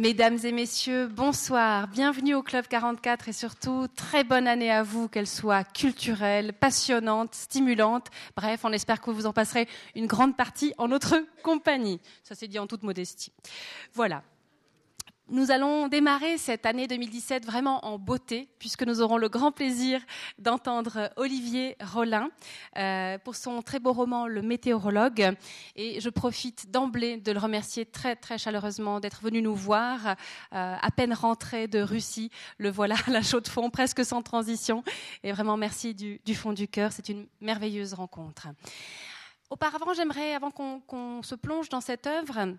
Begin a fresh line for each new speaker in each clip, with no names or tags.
Mesdames et messieurs, bonsoir. Bienvenue au Club 44 et surtout, très bonne année à vous, qu'elle soit culturelle, passionnante, stimulante. Bref, on espère que vous en passerez une grande partie en notre compagnie. Ça s'est dit en toute modestie. Voilà. Nous allons démarrer cette année 2017 vraiment en beauté, puisque nous aurons le grand plaisir d'entendre Olivier Rollin euh, pour son très beau roman Le météorologue. Et je profite d'emblée de le remercier très très chaleureusement d'être venu nous voir, euh, à peine rentré de Russie. Le voilà à la chaude fond, presque sans transition. Et vraiment merci du, du fond du cœur. C'est une merveilleuse rencontre. Auparavant, j'aimerais, avant qu'on se plonge dans cette œuvre,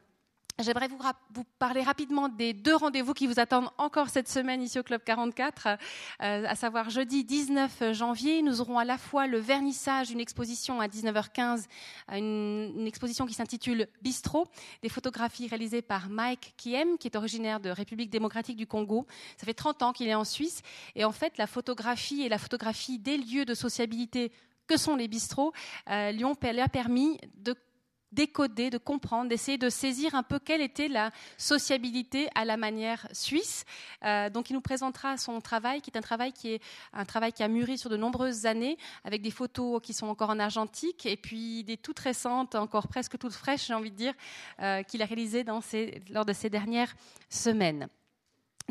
J'aimerais vous, parler rapidement des deux rendez-vous qui vous attendent encore cette semaine ici au Club 44, euh, à savoir jeudi 19 janvier. Nous aurons à la fois le vernissage d'une exposition à 19h15, une, une exposition qui s'intitule Bistro, des photographies réalisées par Mike Kiem, qui est originaire de République démocratique du Congo. Ça fait 30 ans qu'il est en Suisse. Et en fait, la photographie et la photographie des lieux de sociabilité que sont les bistrots euh, lui ont permis de décoder, de comprendre, d'essayer de saisir un peu quelle était la sociabilité à la manière suisse. Euh, donc, il nous présentera son travail, qui est un travail qui est un travail qui a mûri sur de nombreuses années, avec des photos qui sont encore en argentique et puis des toutes récentes, encore presque toutes fraîches, j'ai envie de dire, euh, qu'il a réalisées lors de ces dernières semaines.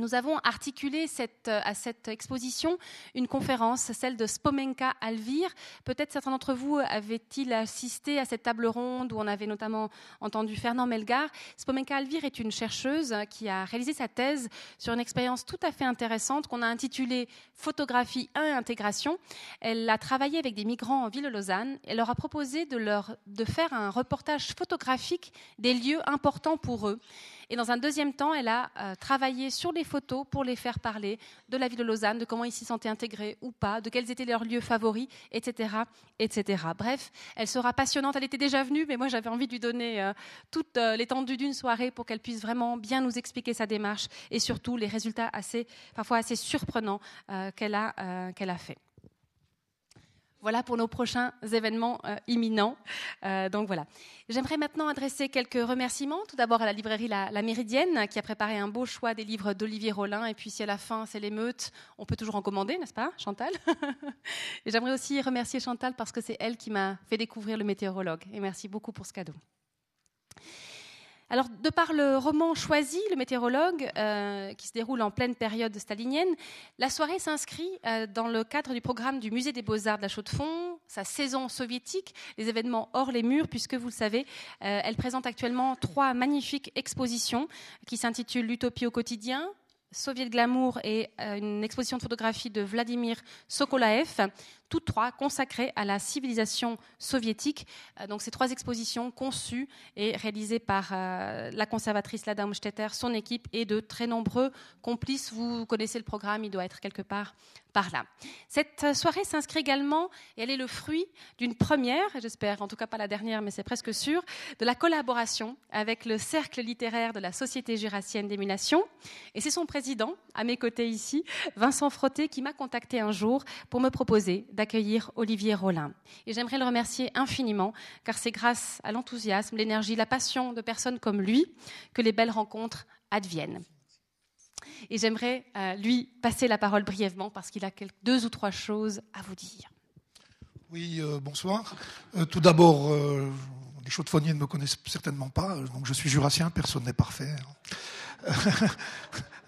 Nous avons articulé euh, à cette exposition une conférence, celle de Spomenka Alvir. Peut-être certains d'entre vous avaient-ils assisté à cette table ronde où on avait notamment entendu Fernand Melgar. Spomenka Alvir est une chercheuse qui a réalisé sa thèse sur une expérience tout à fait intéressante qu'on a intitulée Photographie 1 et intégration. Elle a travaillé avec des migrants en ville de Lausanne. Elle leur a proposé de, leur, de faire un reportage photographique des lieux importants pour eux. Et dans un deuxième temps, elle a euh, travaillé sur les photos pour les faire parler de la ville de Lausanne, de comment ils s'y sentaient intégrés ou pas, de quels étaient leurs lieux favoris, etc., etc. Bref, elle sera passionnante. Elle était déjà venue, mais moi j'avais envie de lui donner euh, toute euh, l'étendue d'une soirée pour qu'elle puisse vraiment bien nous expliquer sa démarche et surtout les résultats assez, parfois assez surprenants qu'elle a, qu'elle a fait. Voilà pour nos prochains événements euh, imminents. Euh, donc voilà. J'aimerais maintenant adresser quelques remerciements. Tout d'abord à la librairie la, Méridienne qui a préparé un beau choix des livres d'Olivier Rollin. Et puis si à la fin c'est l'émeute, on peut toujours en commander, n'est-ce pas, Chantal? Et j'aimerais aussi remercier Chantal parce que c'est elle qui m'a fait découvrir le météorologue. Et merci beaucoup pour ce cadeau. Alors, de par le roman choisi, Le météorologue, euh, qui se déroule en pleine période stalinienne, la soirée s'inscrit euh, dans le cadre du programme du Musée des Beaux-Arts de la Chaux-de-Fonds, sa saison soviétique, les événements hors les murs, puisque vous le savez, euh, elle présente actuellement trois magnifiques expositions qui s'intitulent L'utopie au quotidien, Soviet Glamour et une exposition de photographie de Vladimir Sokolaev, toutes trois consacrées à la civilisation soviétique. Euh, donc ces trois expositions conçues et réalisées par euh, la conservatrice Lada Umstetter, son équipe et de très nombreux complices. Vous connaissez le programme, il doit être quelque part par là. Cette soirée s'inscrit également, et elle est le fruit d'une première, j'espère en tout cas pas la dernière, mais c'est presque sûr, de la collaboration avec le Cercle littéraire de la Société jurassienne d'émulation. Et c'est son président, à mes côtés ici, Vincent Frotté, qui m'a contacté un jour pour me proposer d'accueillir Olivier Rollin. Et j'aimerais le remercier infiniment, car c'est grâce à l'enthousiasme, l'énergie, la passion de personnes comme lui que les belles rencontres adviennent. Et j'aimerais euh, lui passer la parole brièvement parce qu'il a deux ou trois choses à vous dire.
Oui, euh, bonsoir. Euh, tout d'abord, les chaudefonniers ne me connaissent certainement pas, donc je suis jurassien, personne n'est parfait.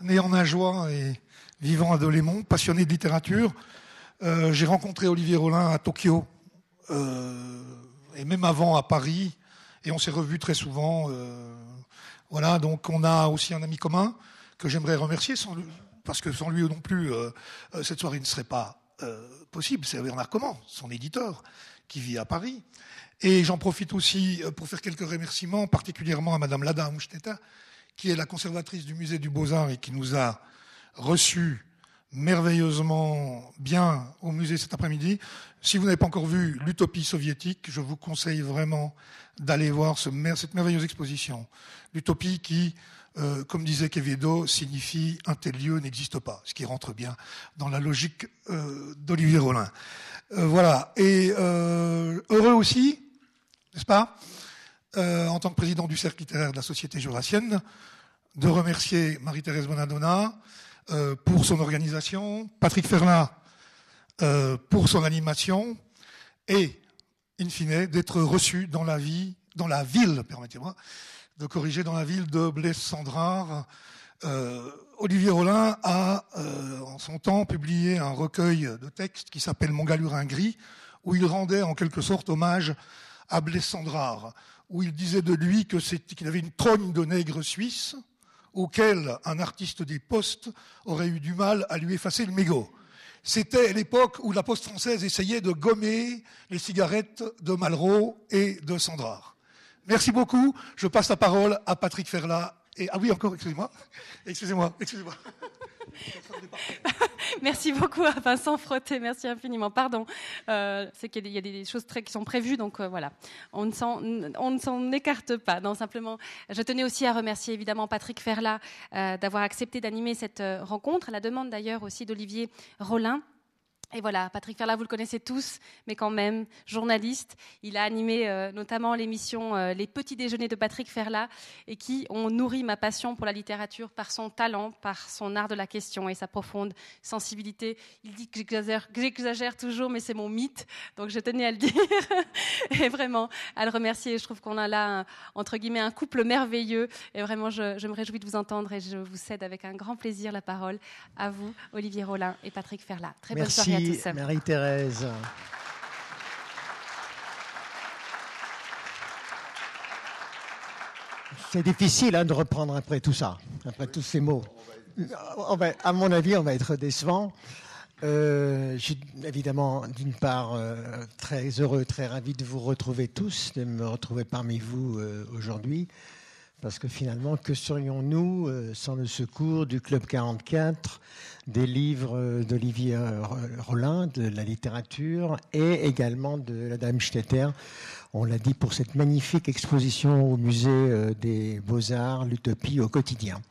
Né en Ajoie et vivant à Delémont, passionné de littérature, euh, j'ai rencontré Olivier Rollin à Tokyo, euh, et même avant à Paris, et on s'est revus très souvent. Euh, voilà, donc on a aussi un ami commun que j'aimerais remercier, parce que sans lui non plus, cette soirée ne serait pas possible. C'est Bernard Comment, son éditeur, qui vit à Paris. Et j'en profite aussi pour faire quelques remerciements, particulièrement à Madame Lada Amsteta, qui est la conservatrice du musée du Beaux-Arts et qui nous a reçus merveilleusement bien au musée cet après-midi. Si vous n'avez pas encore vu l'utopie soviétique, je vous conseille vraiment d'aller voir ce, cette merveilleuse exposition. L'utopie qui, euh, comme disait Quevedo, signifie un tel lieu n'existe pas, ce qui rentre bien dans la logique euh, d'Olivier Rollin. Euh, voilà. Et heureux aussi, n'est-ce pas, en tant que président du cercle littéraire de la Société jurassienne, de remercier Marie-Thérèse Bonadonna euh, pour son organisation, Patrick Ferlin euh, pour son animation et, in fine, d'être reçu dans la vie, dans la ville, permettez-moi, de corriger dans la ville de Blaise-Sandrard. Euh, Olivier Rollin a, en son temps, publié un recueil de textes qui s'appelle Mon galurin gris, où il rendait en quelque sorte hommage à Blaise-Sandrard, où il disait de lui qu'il avait une trogne de nègre suisse, auquel un artiste des postes aurait eu du mal à lui effacer le mégot. C'était l'époque où la poste française essayait de gommer les cigarettes de Malraux et de Sandrard. Merci beaucoup. Je passe la parole à Patrick Ferla. Et, ah oui, encore, excusez-moi. Excusez-moi, excusez-moi.
merci beaucoup à Vincent Frotté, merci infiniment. Pardon, euh, c'est qu'il y, a des choses qui sont prévues, donc euh, voilà, on ne s'en écarte pas. Simplement, je tenais aussi à remercier évidemment Patrick Ferla euh, d'avoir accepté d'animer cette rencontre, à la demande d'ailleurs aussi d'Olivier Rollin. Et voilà, Patrick Ferla, vous le connaissez tous, mais quand même, journaliste. Il a animé euh, notamment l'émission euh, Les Petits Déjeuners de Patrick Ferla et qui ont nourri ma passion pour la littérature par son talent, par son art de la question et sa profonde sensibilité. Il dit que j'exagère toujours, mais c'est mon mythe, donc je tenais à le dire et vraiment à le remercier. Je trouve qu'on a là, entre guillemets, un couple merveilleux et vraiment, je, me réjouis de vous entendre et je vous cède avec un grand plaisir la parole à vous, Olivier Rollin et Patrick Ferla.
Très bonne soirée Marie-Thérèse. C'est difficile hein, de reprendre après tout ça, après tous ces mots. à mon avis, on va être décevant. Euh, je suis évidemment, d'une part, euh, très heureux, très ravi de vous retrouver tous, de me retrouver parmi vous euh, aujourd'hui. Parce que finalement, que serions-nous euh, sans le secours du Club 44, des livres d'Olivier Rollin, de la littérature et également de la Dame Stetter? On l'a dit pour cette magnifique exposition au musée euh, des Beaux-Arts, l'Utopie au quotidien.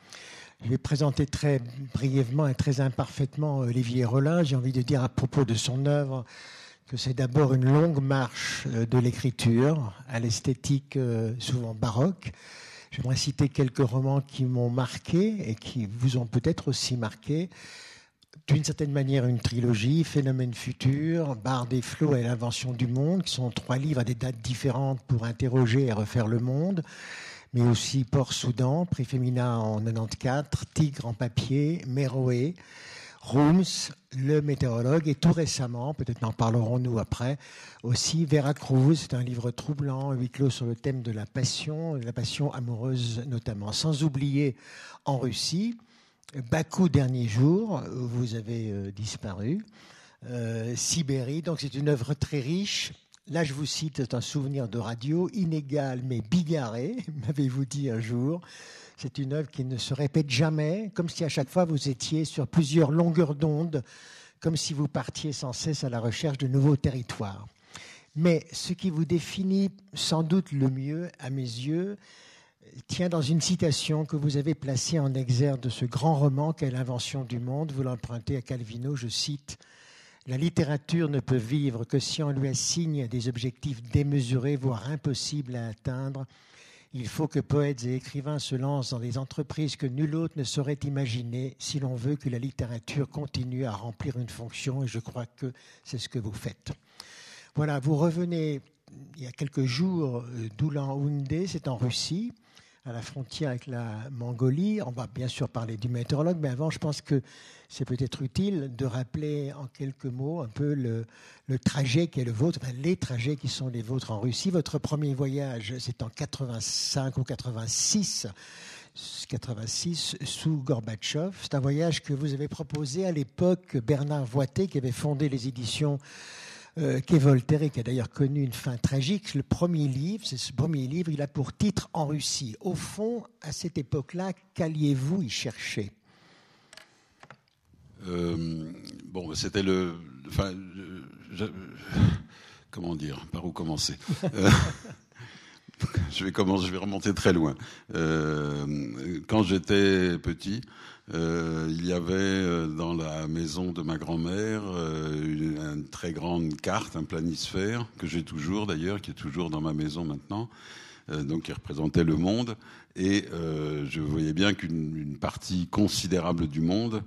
Je vais présenter très brièvement et très imparfaitement Olivier Rollin. J'ai envie de dire à propos de son œuvre que c'est d'abord une longue marche euh, de l'écriture à l'esthétique souvent baroque J'aimerais citer quelques romans qui m'ont marqué et qui vous ont peut-être aussi marqué. D'une certaine manière, une trilogie, Phénomène futur, Barre des flots et l'invention du monde, qui sont trois livres à des dates différentes pour interroger et refaire le monde mais aussi Port-Soudan, Prix Féminin en 94, Tigre en papier, Méroé, Rooms, le météorologue, et tout récemment, peut-être n'en parlerons-nous après, aussi Veracruz, c'est un livre troublant, huis clos sur le thème de la passion, de la passion amoureuse notamment. Sans oublier en Russie, Bakou, dernier jour, vous avez euh, disparu, euh, Sibérie, donc c'est une œuvre très riche. Là, je vous cite un souvenir de radio, inégal mais bigarré, m'avez-vous dit un jour. C'est une œuvre qui ne se répète jamais, comme si à chaque fois vous étiez sur plusieurs longueurs d'onde, comme si vous partiez sans cesse à la recherche de nouveaux territoires. Mais ce qui vous définit sans doute le mieux, à mes yeux, tient dans une citation que vous avez placée en exergue de ce grand roman qu'est L'invention du monde. Vous l'empruntez à Calvino, je cite La littérature ne peut vivre que si on lui assigne des objectifs démesurés, voire impossibles à atteindre il faut que poètes et écrivains se lancent dans des entreprises que nul autre ne saurait imaginer si l'on veut que la littérature continue à remplir une fonction, et je crois que c'est ce que vous faites. Voilà, vous revenez il y a quelques jours euh, d'Oulan-Oundé, c'est en Russie à la frontière avec la Mongolie. On va bien sûr parler du météorologue, mais avant, je pense que c'est peut-être utile de rappeler en quelques mots un peu le, trajet qui est le vôtre, les trajets qui sont les vôtres en Russie. Votre premier voyage, c'est en 85 ou 86. 86 sous Gorbatchev. C'est un voyage que vous avez proposé à l'époque Bernard Voité, qui avait fondé les éditions euh, Voltaire et qui a d'ailleurs connu une fin tragique. Le premier livre, c'est ce premier livre, il a pour titre En Russie. Au fond, à cette époque-là, qu'alliez-vous y chercher?
Euh, Bon, c'était le. Enfin, comment dire Par où commencer? Euh, je vais commencer, je vais remonter très loin. quand j'étais petit, euh, il y avait euh, dans la maison de ma grand-mère euh, une, très grande carte, un planisphère, que j'ai toujours d'ailleurs, qui est toujours dans ma maison maintenant, donc qui représentait le monde. Et je voyais bien qu'une partie considérable du monde,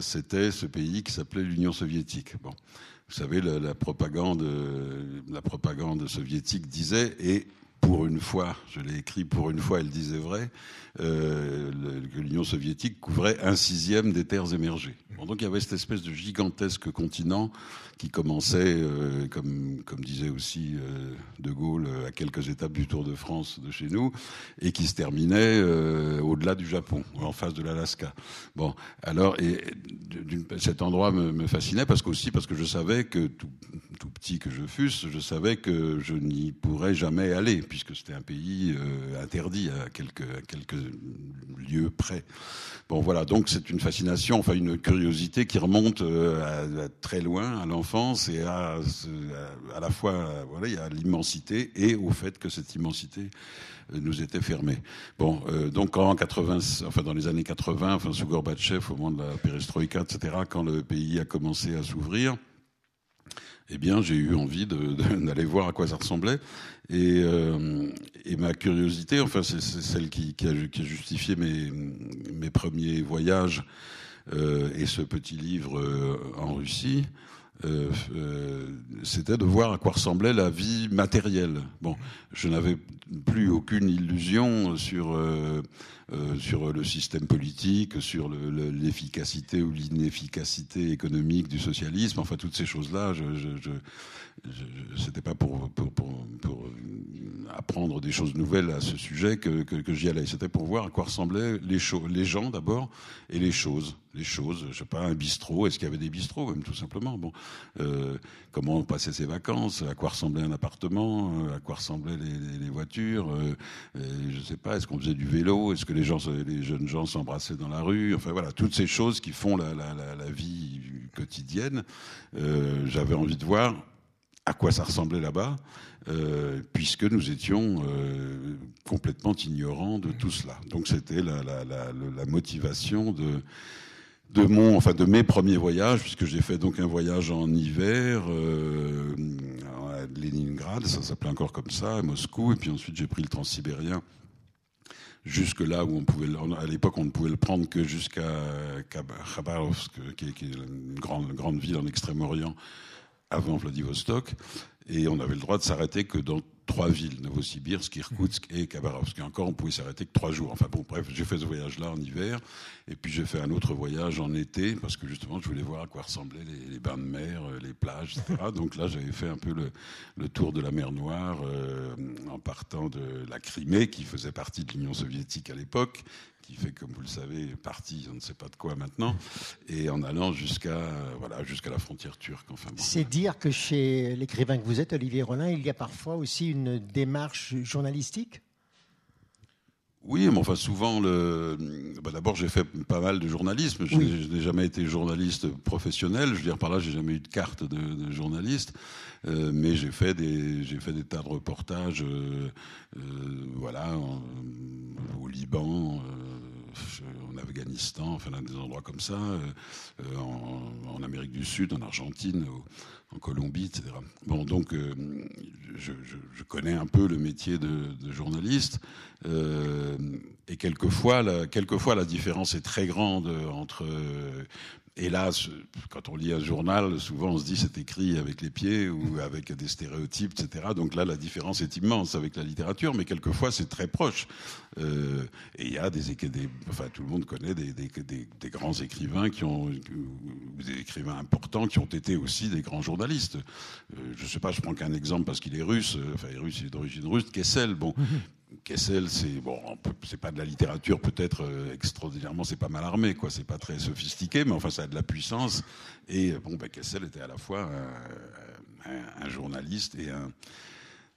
c'était ce pays qui s'appelait l'Union soviétique. Bon. Vous savez, la, la, propagande, la propagande soviétique disait, et pour une fois, je l'ai écrit pour une fois, elle disait vrai, euh, que l'Union soviétique couvrait un sixième des terres émergées. Donc il y avait cette espèce de gigantesque continent qui commençait, euh, comme, disait aussi euh, De Gaulle, à quelques étapes du Tour de France de chez nous, et qui se terminait au-delà du Japon, en face de l'Alaska. Bon, alors, et cet endroit me, me fascinait parce qu'aussi parce que je savais que tout, tout, petit que je fusse, je savais que je n'y pourrais jamais aller, puisque c'était un pays interdit à quelques, à lieux près. Bon, voilà, donc c'est une fascination, enfin une curiosité qui remonte à, à très loin, à l'enfance et à, à la fois voilà, a l'immensité et au fait que cette immensité euh, nous était fermée. Bon, euh, donc en 80, enfin dans les années 80, enfin sous Gorbatchev, au moment de la perestroïka, etc., quand le pays a commencé à s'ouvrir, eh bien, j'ai eu envie d'aller voir à quoi ça ressemblait. Et, euh, ma curiosité, enfin, c'est celle qui, a, justifié mes, mes premiers voyages euh, et ce petit livre euh, en Russie. Euh, euh, c'était de voir à quoi ressemblait la vie matérielle. Bon, je n'avais plus aucune illusion sur euh, sur le système politique, sur l'efficacité ou l'inefficacité économique du socialisme. Enfin, toutes ces choses-là, je, c'était pas pour, pour, pour, pour, apprendre des choses nouvelles à ce sujet que, que, que j'y allais. C'était pour voir à quoi ressemblaient les, les gens d'abord et les choses. Les choses, je sais pas, un bistrot. Est-ce qu'il y avait des bistrots, même tout simplement. Bon, euh, comment on passait ses vacances À quoi ressemblait un appartement euh, À quoi ressemblaient les, voitures euh, Je sais pas. Est-ce qu'on faisait du vélo Est-ce que les gens, les jeunes gens s'embrassaient dans la rue Enfin voilà, toutes ces choses qui font la, la, vie quotidienne. Euh, J'avais envie de voir à quoi ça ressemblait là-bas, euh, puisque nous étions euh, complètement ignorants de tout cela. Donc c'était la, motivation de, mon, enfin de mes premiers voyages, puisque j'ai fait donc un voyage en hiver euh, à Leningrad, ça s'appelait encore comme ça, à Moscou, et puis ensuite j'ai pris le transsibérien jusque là où on pouvait, à l'époque, on ne pouvait le prendre que jusqu'à Khabarovsk, qui est, qui est une grande, grande ville en Extrême-Orient, avant Vladivostok, et on avait le droit de s'arrêter que dans trois villes, Novosibirsk, Irkoutsk et Khabarovsk. Et encore, on pouvait s'arrêter que trois jours. Enfin bon, bref, j'ai fait ce voyage-là en hiver, et puis j'ai fait un autre voyage en été, parce que justement, je voulais voir à quoi ressemblaient les, bains de mer, euh, les plages, etc. Donc là, j'avais fait un peu le, le, tour de la mer Noire, euh, en partant de la Crimée, qui faisait partie de l'Union soviétique à l'époque, qui fait, comme vous le savez, partie, on ne sait pas de quoi maintenant, et en allant jusqu'à voilà, jusqu'à la frontière turque. Enfin.
C'est dire que chez l'écrivain que vous êtes, Olivier Rollin, il y a parfois aussi une démarche journalistique?
Oui, mais enfin souvent, le... bah, d'abord j'ai fait pas mal de journalisme. Je oui. n'ai jamais été journaliste professionnel. Je veux dire par là, j'ai jamais eu de carte de, de journaliste, euh, mais j'ai fait des j'ai fait des tas de reportages, euh, euh, voilà, en, au Liban, en Afghanistan, enfin des endroits comme ça, en, en, Amérique du Sud, en Argentine. En Colombie, etc. Bon, donc euh, je, connais un peu le métier de, journaliste, euh, et quelquefois quelquefois la différence est très grande entre hélas, quand on lit un journal, souvent on se dit c'est écrit avec les pieds ou avec des stéréotypes, etc. Donc là, la différence est immense avec la littérature, mais quelquefois c'est très proche. Euh, et il y a des, des, enfin tout le monde connaît des, grands écrivains qui ont, des écrivains importants qui ont été aussi des grands journalistes. Euh, je sais pas, je prends qu'un exemple parce qu'il est russe, enfin il est russe, il est d'origine russe, Kessel, bon. Kessel, c'est bon, c'est pas de la littérature peut-être euh, extraordinairement, c'est pas mal armé, quoi. C'est pas très sophistiqué, mais enfin ça a de la puissance. Et bon, ben, Kessel était à la fois un journaliste et un,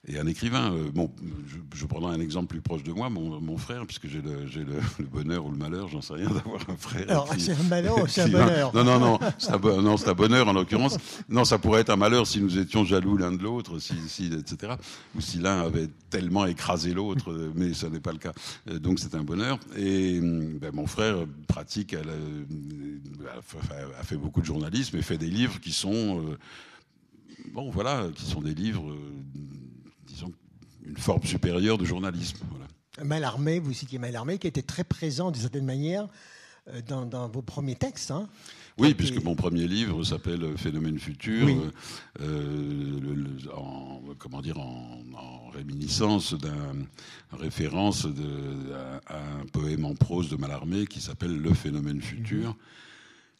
et un écrivain. Euh, bon, je, je, prendrai un exemple plus proche de moi, mon, mon frère, puisque j'ai le, le, le, bonheur ou le malheur, j'en sais rien, d'avoir un frère.
Alors, c'est un malheur ou c'est un bonheur
Non, non, non, c'est un, non, un bonheur en l'occurrence. Non, ça pourrait être un malheur si nous étions jaloux l'un de l'autre, si, si, etc. Ou si l'un avait tellement écrasé l'autre, mais ça n'est pas le cas. Euh, donc c'est un bonheur. Et ben, mon frère pratique, elle a, a, fait beaucoup de journalisme et fait des livres qui sont, euh, bon, voilà, qui sont des livres disons, une forme supérieure de journalisme. Voilà.
Malarmé, vous citiez Malarmé, qui était très présent d'une certaine manière euh, dans, vos premiers textes. Hein.
Oui, puisque mon premier livre s'appelle Phénomène futur, euh, en, comment dire, en, réminiscence d'un référence de, à, un poème en prose de Mallarmé qui s'appelle Le phénomène futur. Mhm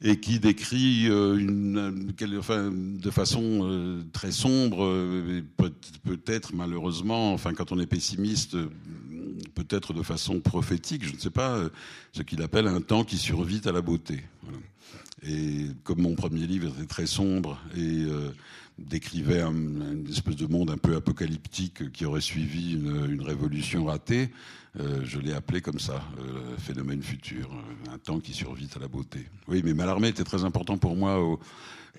et qui décrit euh, une, enfin, de façon euh, très sombre, euh, peut-être malheureusement, enfin quand on est pessimiste, peut-être de façon prophétique, je ne sais pas, ce qu'il appelle un temps qui survit à la beauté. Et comme mon premier livre était très sombre et décrivait un, une espèce de monde un peu apocalyptique qui aurait suivi une, révolution ratée, euh, je l'ai appelé comme ça, euh, phénomène futur, euh, un temps qui survit à la beauté. Oui, mais Malarmé était très important pour moi. Au,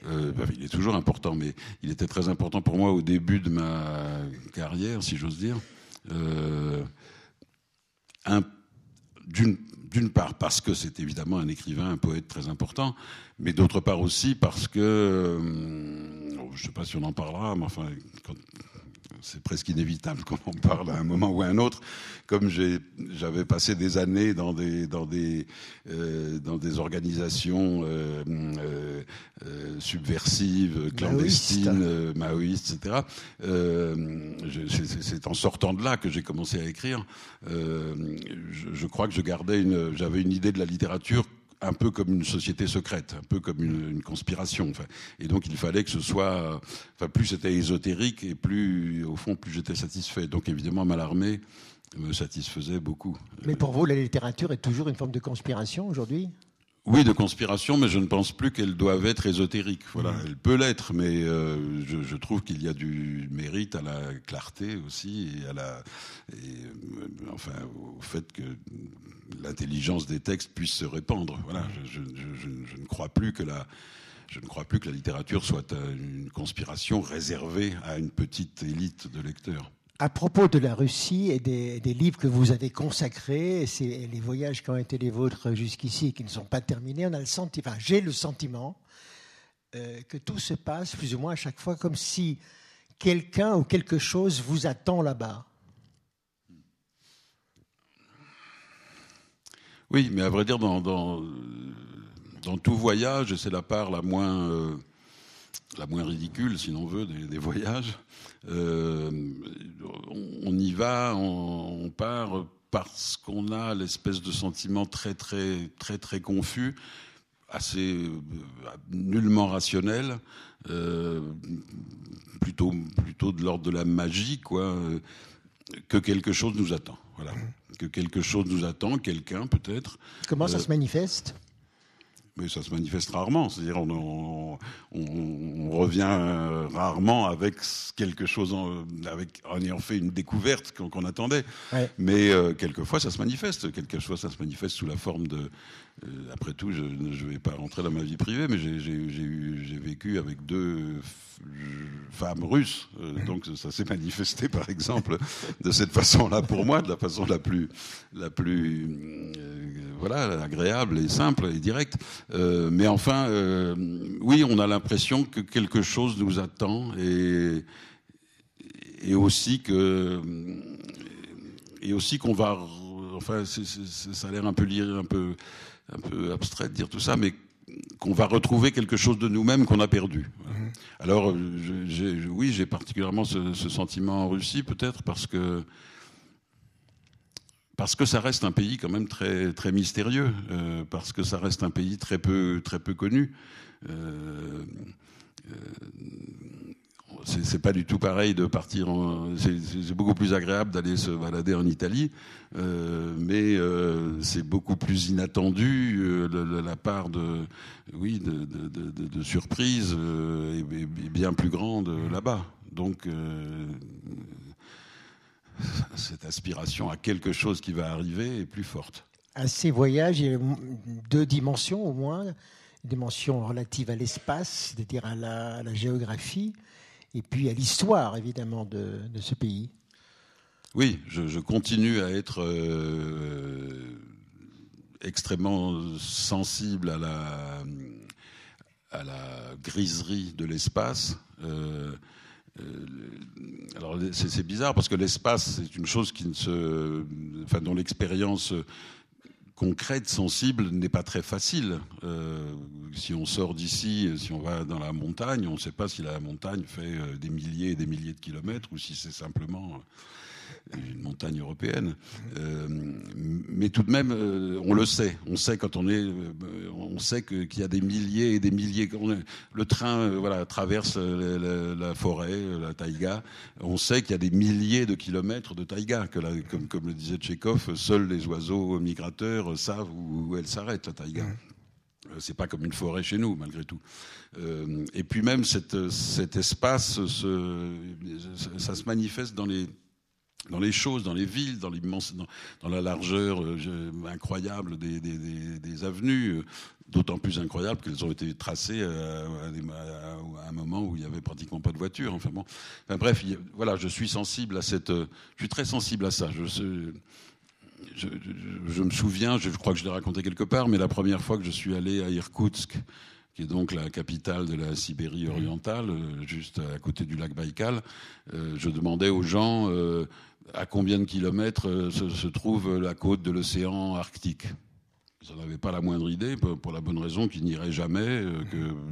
bah, il est toujours important, mais il était très important pour moi au début de ma carrière, si j'ose dire. d'une part parce que c'est évidemment un écrivain, un poète très important, mais d'autre part aussi parce que, je ne sais pas si on en parlera, mais enfin, c'est presque inévitable qu'on en parle à un moment ou à un autre. Comme j'avais passé des années dans des, dans des, euh, dans des organisations euh, euh, subversives, clandestines, maoïstes, etc. c'est en sortant de là que j'ai commencé à écrire. Je, je, crois que je gardais une, j'avais une idée de la littérature un peu comme une société secrète, un peu comme une, conspiration. Et donc il fallait que ce soit, enfin plus c'était ésotérique et plus, au fond, plus j'étais satisfait. Donc évidemment, Malarmé me satisfaisait beaucoup.
Mais pour vous, la littérature est toujours une forme de conspiration aujourd'hui?
Oui, de conspiration, mais je ne pense plus qu'elle doive être ésotérique. Voilà, mmh. elle peut l'être, mais euh, je, je, trouve qu'il y a du mérite à la clarté aussi et à la, et, euh, enfin, au fait que l'intelligence des textes puisse se répandre. Voilà, je, je, je, ne crois plus que la, je ne crois plus que la littérature soit une conspiration réservée à une petite élite de lecteurs.
À propos de la Russie et des, livres que vous avez consacrés, c'est les voyages qui ont été les vôtres jusqu'ici et qui ne sont pas terminés, on a le sentiment, j'ai le sentiment euh, que tout se passe plus ou moins à chaque fois comme si quelqu'un ou quelque chose vous attend là-bas.
Oui, mais à vrai dire, dans, dans, tout voyage, c'est la part la moins, euh, la moins ridicule, si l'on veut, des, voyages. Euh, on, y va, on, part parce qu'on a l'espèce de sentiment très très très très confus, assez euh, nullement rationnel, euh, plutôt plutôt de l'ordre de la magie, quoi, que quelque chose nous attend. Voilà, que quelque chose nous attend, quelqu'un peut-être.
Comment ça se manifeste?
Mais ça se manifeste rarement. C'est-à-dire, on, on, revient euh, rarement avec quelque chose, en, avec, en ayant fait une découverte qu'on attendait. Mais euh, quelquefois, ça se manifeste. Quelquefois, ça se manifeste sous la forme de. Euh, après tout, je ne vais pas rentrer dans ma vie privée, mais j'ai vécu avec deux femmes russes. donc, ça s'est manifesté, par exemple, de cette façon-là pour moi, de la façon la plus, la plus, voilà, agréable et simple et directe. Euh, mais enfin, euh, oui, on a l'impression que quelque chose nous attend et, et aussi que et aussi qu'on va, enfin, ça a l'air un peu un peu un peu abstrait de dire tout ça, mais qu'on va retrouver quelque chose de nous-mêmes qu'on a perdu. Mm-hmm. Alors, oui, j'ai particulièrement ce, ce, sentiment en Russie, peut-être parce que parce que ça reste un pays quand même très très mystérieux, euh, parce que ça reste un pays très peu très peu connu. Euh, euh c'est pas du tout pareil de partir. C'est beaucoup plus agréable d'aller se balader en Italie, euh, mais euh, c'est beaucoup plus inattendu euh, la, part de oui de surprise est, bien plus grande là-bas. Donc cette aspiration à quelque chose qui va arriver est plus forte.
À ces voyages, il y a deux dimensions au moins. Une dimension relative à l'espace, c'est-à-dire à la, géographie, et puis à l'histoire, évidemment, de, ce pays.
Oui, je, continue à être euh, extrêmement sensible à la, griserie de l'espace. Euh, alors c'est bizarre parce que l'espace, c'est une chose qui se, enfin, dont l'expérience concrète, sensible, n'est pas très facile. Euh, si on sort d'ici, si on va dans la montagne, on ne sait pas si la montagne fait euh, des milliers et des milliers de kilomètres ou si c'est simplement une montagne européenne. Euh, mais tout de même, euh, on le sait. On sait quand on est, euh, on sait qu'il y a des milliers et des milliers. le train, voilà, traverse la, forêt, la taïga. On sait qu'il y a des milliers de kilomètres de taïga. Que comme, comme, le disait Tchékov, seuls les oiseaux migrateurs savent où, elle s'arrête, la taïga. C'est pas comme une forêt chez nous, malgré tout. et puis même cet espace, ça se manifeste dans les dans les choses, dans les villes, dans l'immense, dans, la largeur euh, incroyable des, avenues, euh, d'autant plus incroyable qu'elles ont été tracées à, à, un moment où il y avait pratiquement pas de voiture. Enfin bon, bref, voilà, je suis sensible à cette, euh, je suis très sensible à ça. Je me souviens, je crois que je l'ai raconté quelque part, mais la première fois que je suis allé à Irkoutsk, qui est donc la capitale de la Sibérie orientale, juste à côté du lac Baïkal, je demandais aux gens à combien de kilomètres euh, se, trouve la côte de l'océan Arctique. Ils n'en avaient pas la moindre idée, pour la bonne raison qu'ils n'iraient jamais, euh,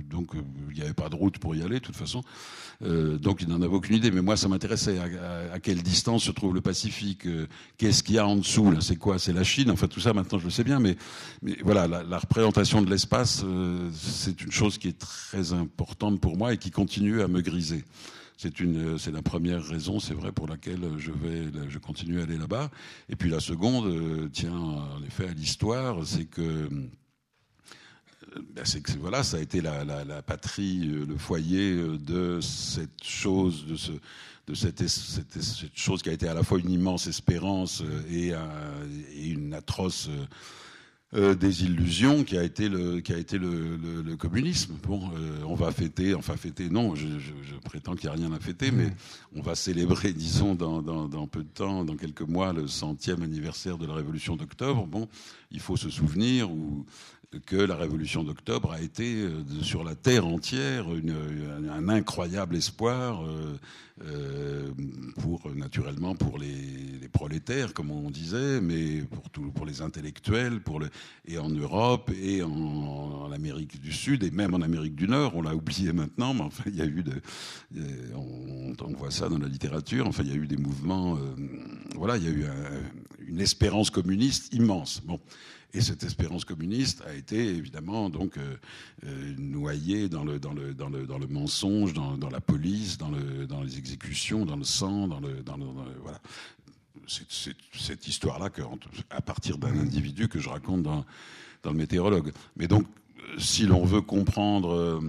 donc euh, il n'y avait pas de route pour y aller, de toute façon. donc ils n'en avaient aucune idée. Mais moi, ça m'intéressait. À, quelle distance se trouve le Pacifique Qu'est-ce qu'il y a en dessous C'est quoi? C'est la Chine? Enfin, tout ça, maintenant, je le sais bien. Mais, voilà, la représentation de l'espace, c'est une chose qui est très importante pour moi et qui continue à me griser. C'est la première raison, c'est vrai, pour laquelle je vais, je continue à aller là-bas. Et puis la seconde euh, tient en effet à l'histoire, c'est que euh, ben, c'est que voilà, ça a été la, patrie, euh, le foyer de cette chose, de ce, de cette, cette, chose qui a été à la fois une immense espérance et une atroce euh, des illusions qui a été le, qui a été le, le, le communisme. Bon, euh, on va fêter, enfin fêter, non, je, je, je prétends qu'il n'y a rien à fêter, mais on va célébrer, disons, dans, dans, dans, peu de temps, dans quelques mois, le centième anniversaire de la Révolution d'octobre. Bon, il faut se souvenir ou que la révolution d'octobre a été euh, sur la terre entière une, un incroyable espoir euh, euh, pour naturellement pour les, les, prolétaires comme on disait mais pour tout, pour les intellectuels pour le et en Europe et en, en, Amérique du Sud et même en Amérique du Nord. On l'a oublié maintenant mais enfin il y a eu de on, on, voit ça dans la littérature. Enfin il y a eu des mouvements euh, voilà il y a eu un, une espérance communiste immense bon et cette espérance communiste a été évidemment donc euh, euh, noyée dans le, dans, le, dans, le, dans le mensonge, dans, dans la police, dans, le, dans les exécutions, dans le sang, dans le, dans le, voilà. C'est cette histoire-là à partir d'un individu que je raconte dans, dans le météorologue. Mais donc, si l'on veut comprendre euh,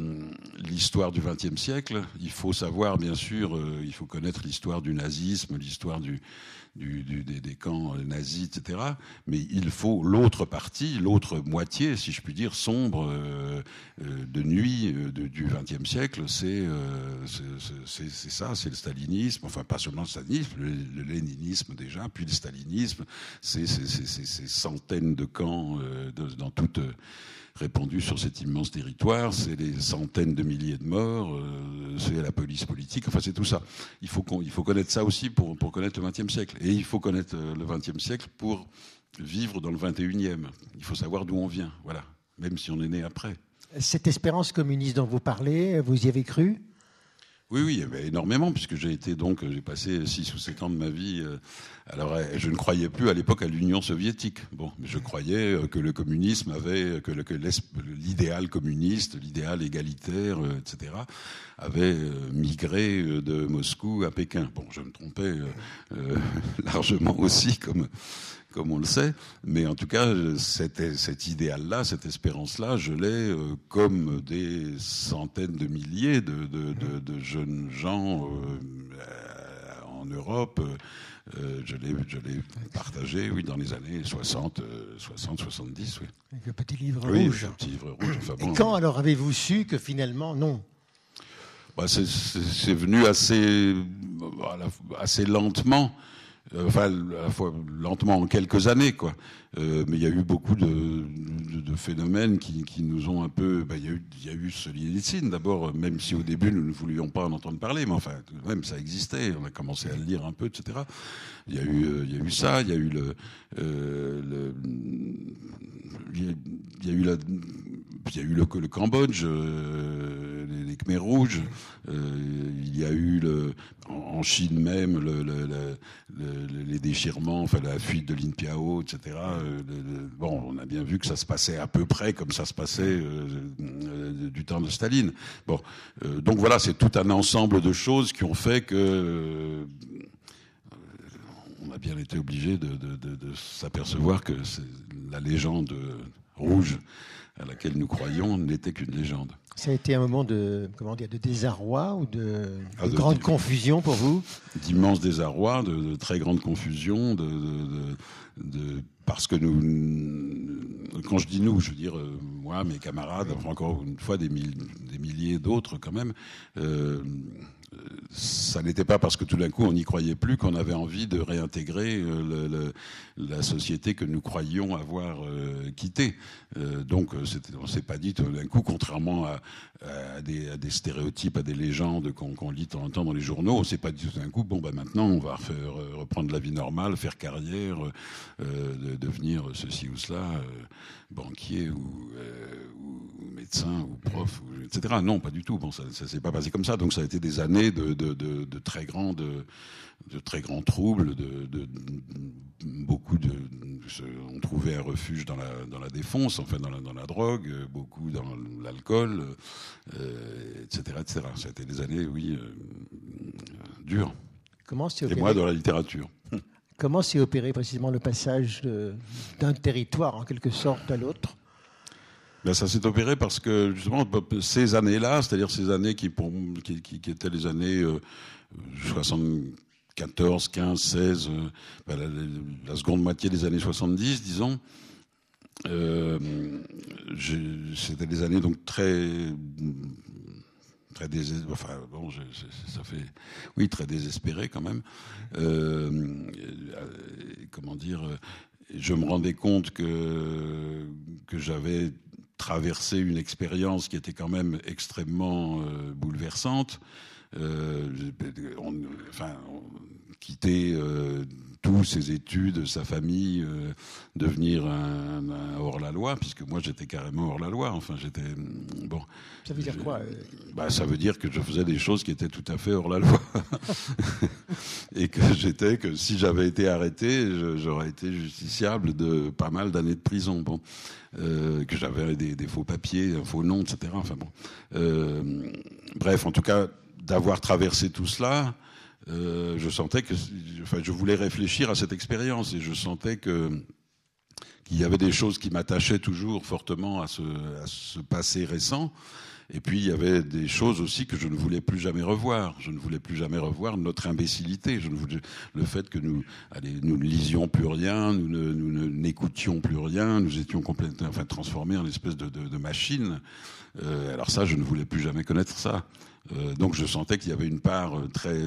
l'histoire du XXe siècle, il faut savoir, bien sûr, euh, il faut connaître l'histoire du nazisme, l'histoire des, camps nazis, etc. Mais il faut l'autre partie, l'autre moitié, si je puis dire, sombre euh, de nuit du XXe siècle, c'est ça, c'est le stalinisme, enfin pas seulement le stalinisme, le, le léninisme déjà, puis le stalinisme, c'est ces centaines de camps dans toute répandu sur cet immense territoire, c'est les centaines de milliers de morts, euh, c'est la police politique, enfin c'est tout ça. Il faut, il faut connaître ça aussi pour, pour connaître le XXe siècle. Et il faut connaître euh, le XXe siècle pour vivre dans le XXIe. Il faut savoir d'où on vient, voilà, même si on est né après.
Cette espérance communiste dont vous parlez, vous y avez cru?
Oui, oui, énormément, puisque j'ai été donc, j'ai passé 6 ou 7 ans de ma vie. Euh, alors, euh, je ne croyais plus à l'époque à l'Union soviétique. Bon, je croyais euh, que le communisme avait, que, l'idéal communiste, l'idéal égalitaire, etc., avait migré de Moscou à Pékin. Bon, je me trompais euh, largement aussi, comme comme on le sait, mais en tout cas, cet, cet idéal-là, cette espérance-là, je l'ai euh, comme des centaines de milliers de, de, de, de jeunes gens euh, en Europe. Euh, je l'ai, partagé, oui, dans les années 60, 60, 70, oui.
Avec le petit livre
oui,
rouge.
Le petit livre rouge. Enfin, bon,
Et quand alors avez-vous su que finalement, non?
Bah, c'est venu assez, assez lentement. Euh, enfin, à la fois lentement en quelques années, quoi. Euh, mais il y a eu beaucoup de, phénomènes qui, qui, nous ont un peu. Ben, il, y a eu, il y a eu d'abord, même si au début nous ne voulions pas en entendre parler, mais enfin, même ça existait. On a commencé à le lire un peu, etc. Il y a eu, il y a eu ça, il y a eu euh, le il y a eu la, il y a eu le, Cambodge, euh, les, les, Khmers rouges. Euh, il y a eu en, Chine même le, les déchirements, enfin la fuite de Lin Piao, etc. Euh, bon, on a bien vu que ça se passait à peu près comme ça se passait du temps de Staline. Bon, donc voilà, c'est tout un ensemble de choses qui ont fait que on a bien été obligé de, de s'apercevoir que la légende rouge à laquelle nous croyions n'était qu'une légende.
Ça a été un moment de, comment dire, de désarroi ou de, ah, de grande confusion pour vous?
D'immense désarroi, de, très grande confusion, de, parce que nous, quand je dis nous, je veux dire euh, moi, mes camarades, encore une fois des, mille, des milliers d'autres quand même. Euh, ça n'était pas parce que tout d'un coup on n'y croyait plus qu'on avait envie de réintégrer euh, la société que nous croyions avoir euh, quittée. Euh, donc on s'est pas dit tout d'un coup, contrairement à, des, stéréotypes, à des légendes qu'on qu lit de temps en temps dans les journaux, on s'est pas dit tout d'un coup, bon ben maintenant on va reprendre la vie normale, faire carrière, de, devenir ceci ou cela, banquier ou, médecin ou prof, etc. Non, pas du tout. Bon, ça, ça s'est pas passé comme ça. Donc ça a été des années de, de, de, de très grands, de, très grands troubles, de, beaucoup de, on trouvait un refuge dans la, dans la défonce, enfin dans la, dans la drogue, beaucoup dans l'alcool, euh, etc., etc. Ça a été des années, oui, euh, dures.
Comment
Et moi, dans la littérature.
Comment s'est opéré précisément le passage d'un territoire, en quelque sorte, à l'autre?
Ben, ça s'est opéré parce que justement ces années-là, c'est-à-dire ces années qui, pour, qui, étaient les années euh, 74, 15, 16, euh, ben, la, seconde moitié des années 70, disons, euh, c'était des années donc très très désespéré, enfin bon, je, ça fait, oui, très désespéré quand même. Euh, comment dire Je me rendais compte que que j'avais traversé une expérience qui était quand même extrêmement euh, bouleversante. Euh, on, enfin, quitter euh, tous ses études, sa famille, euh, devenir un, un hors-la-loi, puisque moi j'étais carrément hors-la-loi. Enfin, j'étais bon.
Ça veut dire quoi
bah, ça veut dire que je faisais des choses qui étaient tout à fait hors-la-loi, et que j'étais que si j'avais été arrêté, j'aurais été justiciable de pas mal d'années de prison. Bon, euh, que j'avais des, des, faux papiers, un faux nom, etc. Enfin bon. Euh, bref, en tout cas, d'avoir traversé tout cela. Euh, je sentais que, enfin, je voulais réfléchir à cette expérience et je sentais que qu'il y avait des choses qui m'attachaient toujours fortement à ce, à ce passé récent. Et puis il y avait des choses aussi que je ne voulais plus jamais revoir. Je ne voulais plus jamais revoir notre imbécilité. Je ne voulais, le fait que nous, allez, nous ne lisions plus rien, nous n'écoutions plus rien, nous étions complètement, enfin, transformés en espèce de, de, de machine. Euh, alors ça, je ne voulais plus jamais connaître ça. Euh, donc je sentais qu'il y avait une part euh, très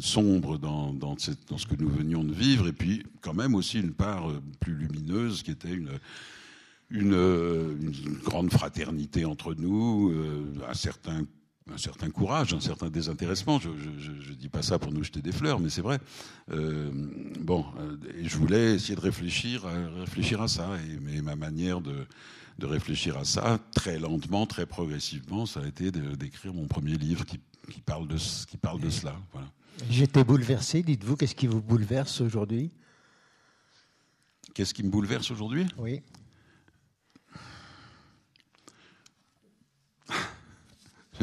sombre dans, ce que nous venions de vivre, et puis quand même aussi une part euh, plus lumineuse qui était une, grande fraternité entre nous, un certain courage, un certain désintéressement. Je ne dis pas ça pour nous jeter des fleurs, mais c'est vrai. Bon, je voulais essayer de réfléchir, à, réfléchir à ça, et mais ma manière de de réfléchir à ça très lentement, très progressivement. Ça a été d'écrire mon premier livre qui, qui, parle, de, qui parle de cela. Voilà.
J'étais bouleversé. Dites-vous, qu'est-ce qui vous bouleverse aujourd'hui?
Qu'est-ce qui me bouleverse aujourd'hui?
Oui.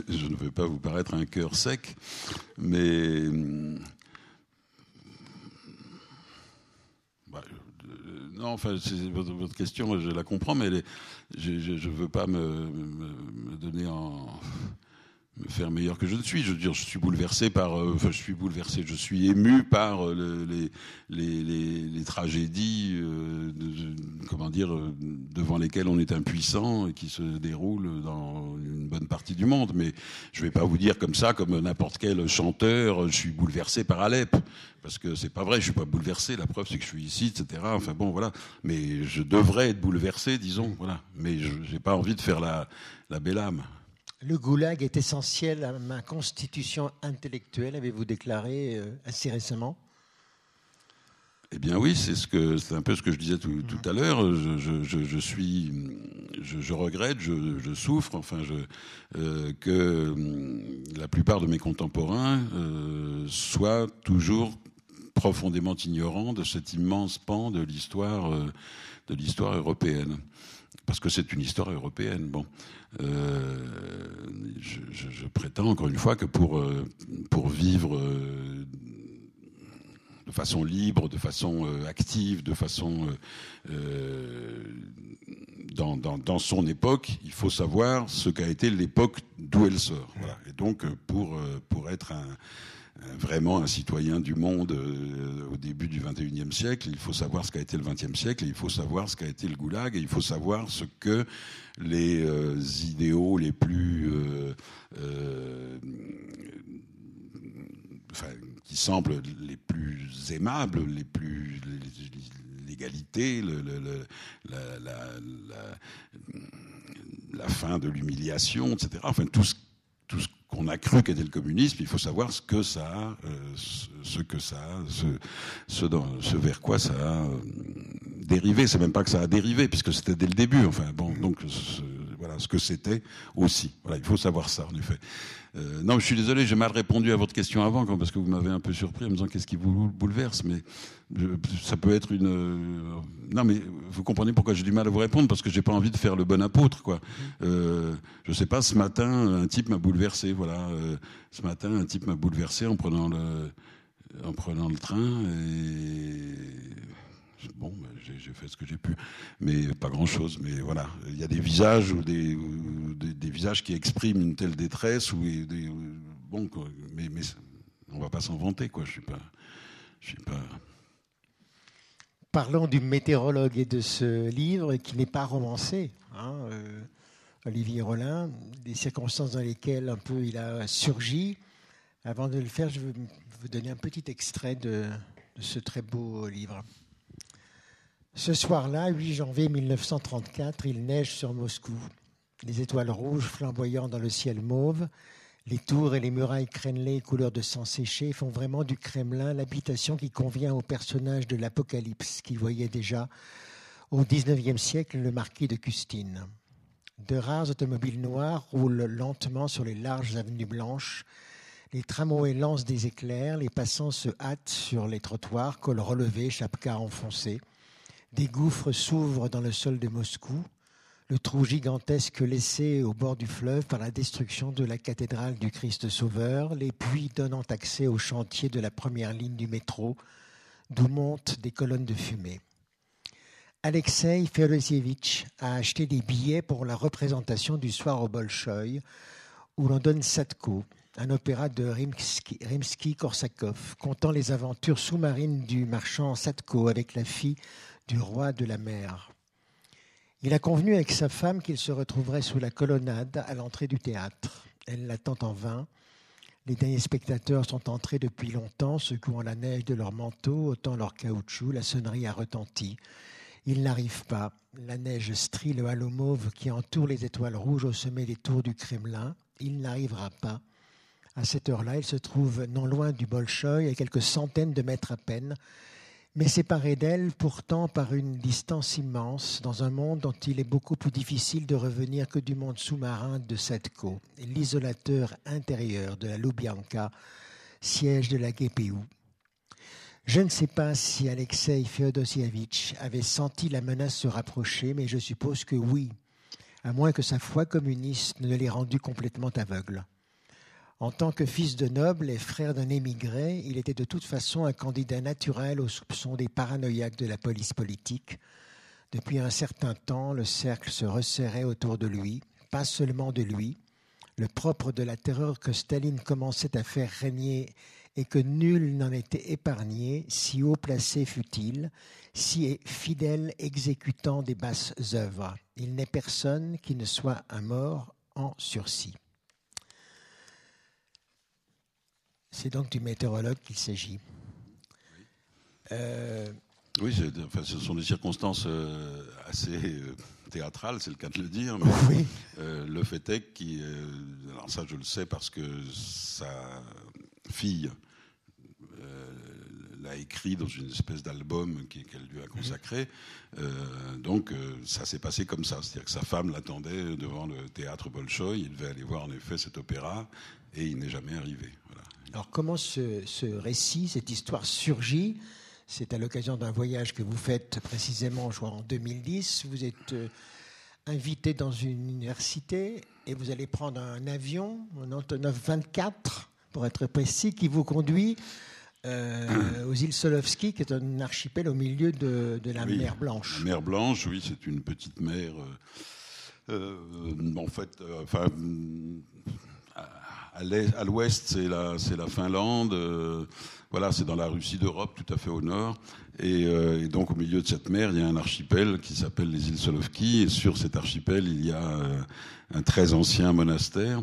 Je ne veux pas vous paraître un cœur sec, mais non, enfin, votre, question, je la comprends, mais je ne veux pas me, donner en, me faire meilleur que je ne suis. Je veux dire, je suis bouleversé par, euh, enfin, je suis bouleversé, je suis ému par euh, les, les, les, tragédies, euh, comment dire, devant lesquelles on est impuissant et qui se déroulent dans une bonne partie du monde. Mais je ne vais pas vous dire comme ça, comme n'importe quel chanteur, je suis bouleversé par Alep, parce que c'est pas vrai. Je suis pas bouleversé. La preuve, c'est que je suis ici, etc. Enfin bon, voilà. Mais je devrais être bouleversé, disons, voilà. Mais je n'ai pas envie de faire la, la belle âme.
Le goulag est essentiel à ma constitution intellectuelle, avez-vous déclaré euh, assez récemment?
Eh bien oui, c'est ce que c'est un peu ce que je disais tout, tout à l'heure. Je, je, je, je, suis, je, regrette, je, souffre, enfin, euh, que hum, la plupart de mes contemporains euh, soient toujours profondément ignorants de cet immense pan de l'histoire euh, de l'histoire européenne parce que c'est une histoire européenne. Bon, euh, je, prétends encore une fois que pour euh, pour vivre euh, de façon libre, de façon active, de façon dans, dans, dans, son époque, il faut savoir ce qu'a été l'époque d'où elle sort. Et donc pour pour être un vraiment un citoyen du monde euh, au début du XXIe siècle. Il faut savoir ce qu'a été le XXe siècle, il faut savoir ce qu'a été le goulag, il faut savoir ce que les euh, idéaux les plus euh, euh qui semblent les plus aimables, les plus l'égalité, la, fin de l'humiliation, etc. Enfin, tout ce tout ce qu'on a cru qu'était le communisme, il faut savoir ce que ça euh, ce, que ça ce, ce, vers quoi ça a euh, dérivé. C'est même pas que ça a dérivé, puisque c'était dès le début. Enfin bon, donc ce que c'était aussi. Voilà, il faut savoir ça en effet. Euh, non, je suis désolé, j'ai mal répondu à votre question avant, parce que vous m'avez un peu surpris en me disant qu'est-ce qui vous bouleverse, mais ça peut être une. Euh, non, mais vous comprenez pourquoi j'ai du mal à vous répondre, parce que j'ai pas envie de faire le bon apôtre, quoi. Euh, je sais pas, ce matin, un type m'a bouleversé, voilà. Euh, ce matin, un type m'a bouleversé en prenant le, en prenant le train bon, ben, j'ai fait ce que j'ai pu, mais pas grand-chose. Mais voilà, il y a des visages ou des, des, visages qui expriment une telle détresse ou bon, mais, mais on va pas s'en vanter, quoi. Je suis pas, je suis pas.
Parlons du météorologue et de ce livre qui n'est pas romancé. Hein, euh, Olivier Rollin, des circonstances dans lesquelles un peu il a surgi. Avant de le faire, je veux vous donner un petit extrait de ce très beau livre. Ce soir-là, 8 janvier 1934, il neige sur Moscou. Les étoiles rouges flamboyant dans le ciel mauve, les tours et les murailles crénelées couleur de sang séché font vraiment du Kremlin l'habitation qui convient au personnage de l'Apocalypse qui voyait déjà au XIXe siècle le marquis de Custine. De rares automobiles noires roulent lentement sur les larges avenues blanches. Les tramways lancent des éclairs, les passants se hâtent sur les trottoirs, col relevé, chapka enfoncé. Des gouffres s'ouvrent dans le sol de Moscou, le trou gigantesque laissé au bord du fleuve par la destruction de la cathédrale du Christ Sauveur, les puits donnant accès au chantier de la première ligne du métro, d'où montent des colonnes de fumée. Alexei Feodosievitch a acheté des billets pour la représentation du soir au Bolchoï, où l'on donne Sadko, un opéra de Rimsky-Korsakov, contant les aventures sous-marines du marchand Sadko avec la fille du roi de la mer. Il a convenu avec sa femme qu'il se retrouverait sous la colonnade à l'entrée du théâtre. Elle l'attend en vain. Les derniers spectateurs sont entrés depuis longtemps, secouant la neige de leurs manteaux, ôtant leur caoutchouc. La sonnerie a retenti. Il n'arrive pas. La neige strie le halo mauve qui entoure les étoiles rouges au sommet des tours du Kremlin. Il n'arrivera pas. À cette heure-là, il se trouve non loin du Bolchoï, à quelques centaines de mètres à peine mais séparé d'elle pourtant par une distance immense, dans un monde dont il est beaucoup plus difficile de revenir que du monde sous-marin de Setko, l'isolateur intérieur de la Lubyanka, siège de la GPU. Je ne sais pas si Alexei Feodosievitch avait senti la menace se rapprocher, mais je suppose que oui, à moins que sa foi communiste ne l'ait rendu complètement aveugle. En tant que fils de noble et frère d'un émigré, il était de toute façon un candidat naturel aux soupçons des paranoïaques de la police politique. Depuis un certain temps, le cercle se resserrait autour de lui, pas seulement de lui. le propre de la terreur que Staline commençait à faire régner et que nul n'en était épargné, si haut placé fut-il, si fidèle exécutant des basses œuvres. Il n'est personne qui ne soit un mort en sursis. C'est donc du météorologue qu'il s'agit.
Euh, oui, enfin, ce sont des circonstances euh, assez euh, théâtrales, c'est le cas de le dire.
Mais,
le fait est que, alors ça je le sais parce que sa fille l'a écrit dans une espèce d'album qu'elle lui a consacré. donc ça s'est passé comme ça, c'est-à-dire que sa femme l'attendait devant le théâtre Bolchoï. Il devait aller voir en effet cet opéra et il n'est jamais arrivé.
Alors comment ce, récit, cette histoire surgit? C'est à l'occasion d'un voyage que vous faites précisément, je crois, en 2010. Vous êtes euh, invité dans une université et vous allez prendre un avion, un Antonov 24, pour être précis, qui vous conduit euh, aux îles Solovski, qui est un archipel au milieu de, la mer Blanche.
La mer Blanche, oui, c'est une petite mer. Euh, en fait, enfin, à l'ouest, c'est la, la, Finlande. Euh, voilà, c'est dans la Russie d'Europe, tout à fait au nord. Euh, et, donc, au milieu de cette mer, il y a un archipel qui s'appelle les îles Solovki. Et sur cet archipel, il y a euh, un très ancien monastère.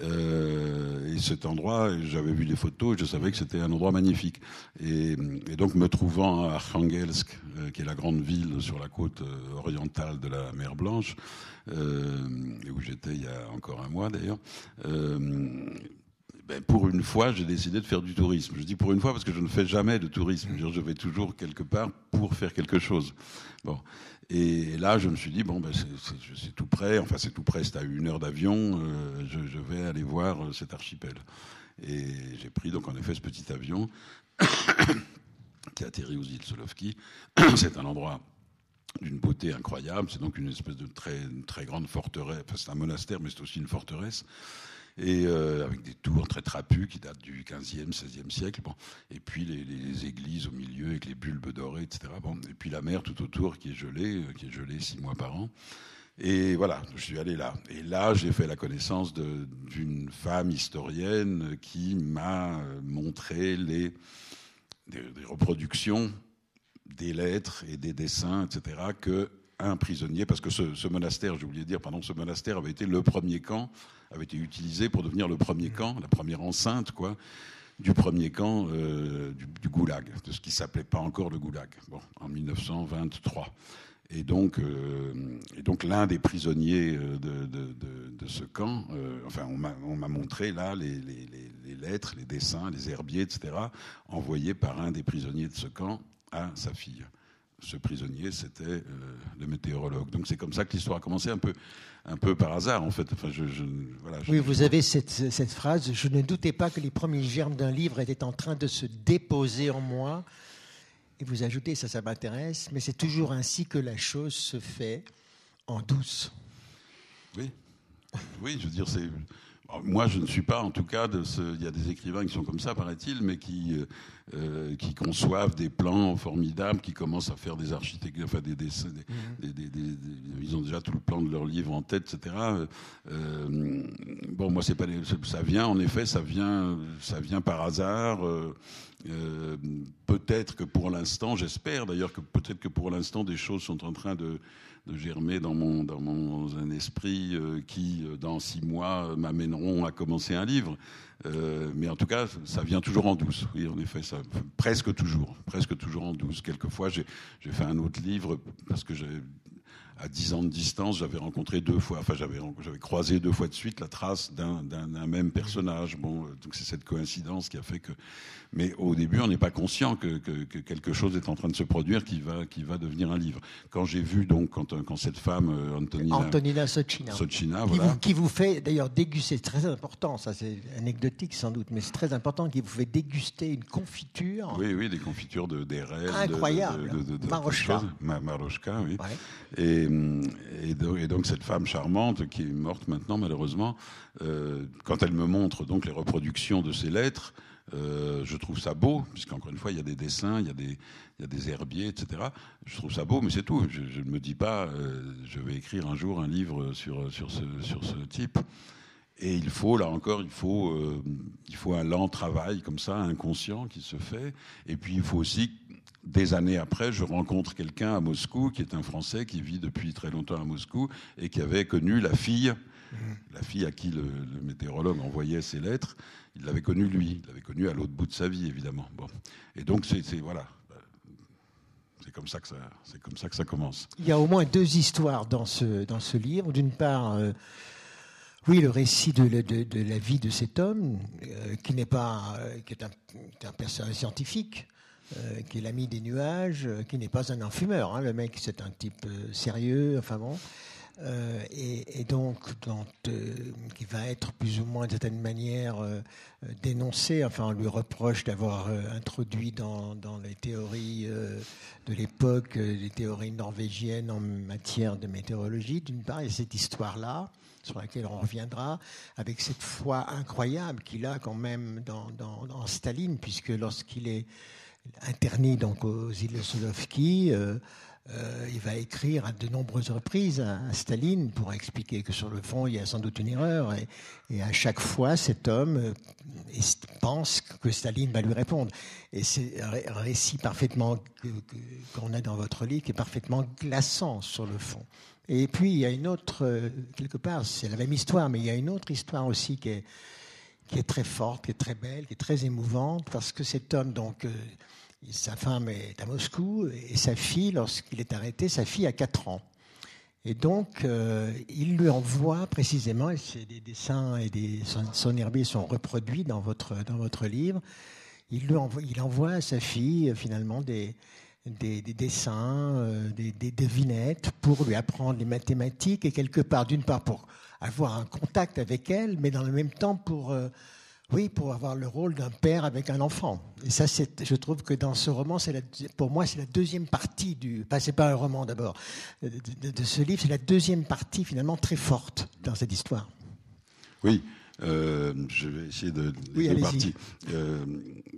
Et cet endroit, j'avais vu des photos je savais que c'était un endroit magnifique. Et, donc, me trouvant à Arkhangelsk, qui est la grande ville sur la côte orientale de la mer Blanche, euh, où j'étais il y a encore un mois d'ailleurs. Euh, ben pour une fois, j'ai décidé de faire du tourisme. Je dis pour une fois parce que je ne fais jamais de tourisme. Je vais toujours quelque part pour faire quelque chose. Bon. Et là, je me suis dit, bon, ben c'est tout près, enfin c'est tout près, c'est à une heure d'avion, euh, je, vais aller voir cet archipel. Et j'ai pris donc en effet ce petit avion qui a atterri aux îles Solovki. c'est un endroit d'une beauté incroyable. C'est donc une espèce de très, très grande forteresse. Enfin, c'est un monastère, mais c'est aussi une forteresse. Et euh, avec des tours très trapues qui datent du 15e, 16e siècle. Bon. Et puis les, églises au milieu avec les bulbes dorés, etc. Bon. Et puis la mer tout autour qui est gelée, euh, qui est gelée six mois par an. Et voilà, je suis allé là. Et là, j'ai fait la connaissance d'une femme historienne qui m'a euh, montré les, reproductions des lettres et des dessins, etc., que un prisonnier, parce que ce, monastère, j'ai oublié de dire, pardon, ce monastère avait été le premier camp, avait été utilisé pour devenir le premier camp, la première enceinte, quoi, du premier camp euh, du, goulag, de ce qui s'appelait pas encore le goulag, bon, en 1923. Et donc, euh, et donc l'un des prisonniers euh, de, ce camp, enfin, on m'a montré là les, les, lettres, les dessins, les herbiers, etc., envoyés par un des prisonniers de ce camp à sa fille. Ce prisonnier, c'était euh, le météorologue. Donc c'est comme ça que l'histoire a commencé, un peu, un peu par hasard en fait. Enfin, je,
voilà, oui, vous avez cette, cette, phrase, je ne doutais pas que les premiers germes d'un livre étaient en train de se déposer en moi. Et vous ajoutez, ça, ça m'intéresse, mais c'est toujours ainsi que la chose se fait en douce.
Oui, oui, je veux dire, c'est moi, je ne suis pas, en tout cas, de ce. Il y a des écrivains qui sont comme ça, paraît-il, mais qui euh, euh, qui conçoivent des plans formidables, qui commencent à faire des architectures, enfin des, dessins, des, des, ils ont déjà tout le plan de leur livre en tête, etc. Euh, bon, moi, c'est pas, ça vient, en effet, ça vient, ça vient par hasard. peut-être que pour l'instant, j'espère d'ailleurs que peut-être que pour l'instant, des choses sont en train de de germer dans mon, dans mon un esprit euh, qui, euh, dans six mois, m'amèneront à commencer un livre. Euh, mais en tout cas, ça vient toujours en douce. Oui, en effet, ça, presque toujours, presque toujours en douce. Quelquefois, j'ai fait un autre livre parce que j'ai à 10 ans de distance, j'avais rencontré deux fois, enfin j'avais j'avais croisé deux fois de suite la trace d'un même personnage. Bon, donc c'est cette coïncidence qui a fait que mais au début, on n'est pas conscient que, quelque chose est en train de se produire qui va, qui va devenir un livre. Quand j'ai vu, donc, quand, quand cette femme, euh, Antonina,
Antonina Sochina, qui, vous, fait d'ailleurs déguster, c'est très important, ça c'est anecdotique sans doute, mais c'est très important, qui vous fait déguster une confiture.
Oui, oui, des confitures de d'érel.
Incroyable. De, de, Marochka.
Marochka, oui. Et, et, donc, cette femme charmante, qui est morte maintenant malheureusement, euh, quand elle me montre donc les reproductions de ses lettres, euh, je trouve ça beau, puisqu'encore une fois, il y a des dessins, il y a des, il y a des herbiers, etc. Je trouve ça beau, mais c'est tout. Je, ne me dis pas, euh, je vais écrire un jour un livre sur, sur, ce, sur ce type. Et il faut, là encore, il faut, euh, il faut un lent travail comme ça, inconscient, qui se fait. Et puis il faut aussi, des années après, je rencontre quelqu'un à Moscou, qui est un Français, qui vit depuis très longtemps à Moscou, et qui avait connu la fille, la fille à qui le, le météorologue envoyait ses lettres. Il l'avait connue lui, il l'avait connue à l'autre bout de sa vie, évidemment. Bon. Et donc, c'est voilà. C'est comme, ça que ça, commence.
Il y a au moins deux histoires dans ce, dans ce livre. D'une part, euh, oui, le récit de, la- vie de cet homme, euh, qui n'est pas, euh, qui est un, personnage scientifique, qui est l'ami des nuages, qui n'est pas un enfumeur. hein. Le mec, c'est un type sérieux, enfin bon. Euh, et, donc, euh, qui va être plus ou moins d'une certaine manière euh, dénoncé. Enfin, on lui reproche d'avoir introduit dans, les théories de l'époque les théories norvégiennes en matière de météorologie. D'une part, il y a cette histoire-là sur laquelle on reviendra, avec cette foi incroyable qu'il a quand même dans, Staline, puisque lorsqu'il est interné donc aux îles Solovki, euh, il va écrire à de nombreuses reprises à, Staline pour expliquer que sur le fond, il y a sans doute une erreur. Et, à chaque fois, cet homme euh, pense que Staline va lui répondre. Et c'est un ré- un récit parfaitement qu'on a dans votre livre qui est parfaitement glaçant sur le fond. Et puis, il y a une autre, euh, quelque part, c'est la même histoire, mais il y a une autre histoire aussi qui est, qui est très forte, qui est très belle, qui est très émouvante, parce que cet homme, donc, sa femme est à Moscou, et sa fille, lorsqu'il est arrêté, sa fille a 4 ans. Et donc, euh, il lui envoie précisément, et c'est des dessins et son, son herbier sont reproduits dans votre, dans votre livre, il, lui envoie, il envoie à sa fille euh, finalement des, des, des dessins, euh, des, des devinettes pour lui apprendre les mathématiques et quelque part, d'une part pour avoir un contact avec elle, mais dans le même temps pour, oui, pour avoir le rôle d'un père avec un enfant. Et ça, c'est, je trouve que dans ce roman, la, pour moi, c'est la deuxième partie du. Enfin, c'est pas un roman d'abord de, de- de ce livre, c'est la deuxième partie finalement très forte dans cette histoire.
Oui, euh, je vais essayer de,
Oui,
parties. Euh,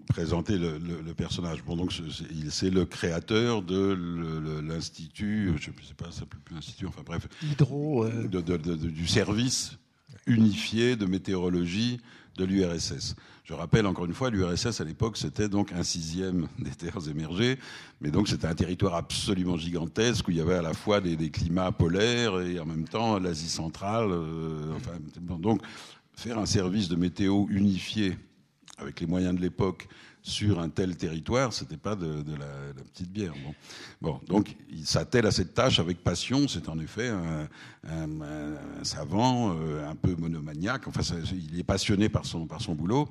présenter le, le- le personnage. Bon, donc c'est- le créateur de l'institut, je ne sais pas, ça s'appelle plus l'institut, enfin bref,
Hydro. euh,
de- du service unifié de météorologie de l'URSS. Je rappelle encore une fois, l'URSS à l'époque c'était donc un sixième des terres émergées, mais donc c'était un territoire absolument gigantesque où il y avait à la fois des, climats polaires et en même temps l'Asie centrale. euh, donc faire un service de météo unifié avec les moyens de l'époque sur un tel territoire, c'était pas de, la, petite bière. Bon. bon, donc il s'attelle à cette tâche avec passion. C'est en effet un, savant, euh, un peu monomaniaque. Enfin, il est passionné par son par son boulot.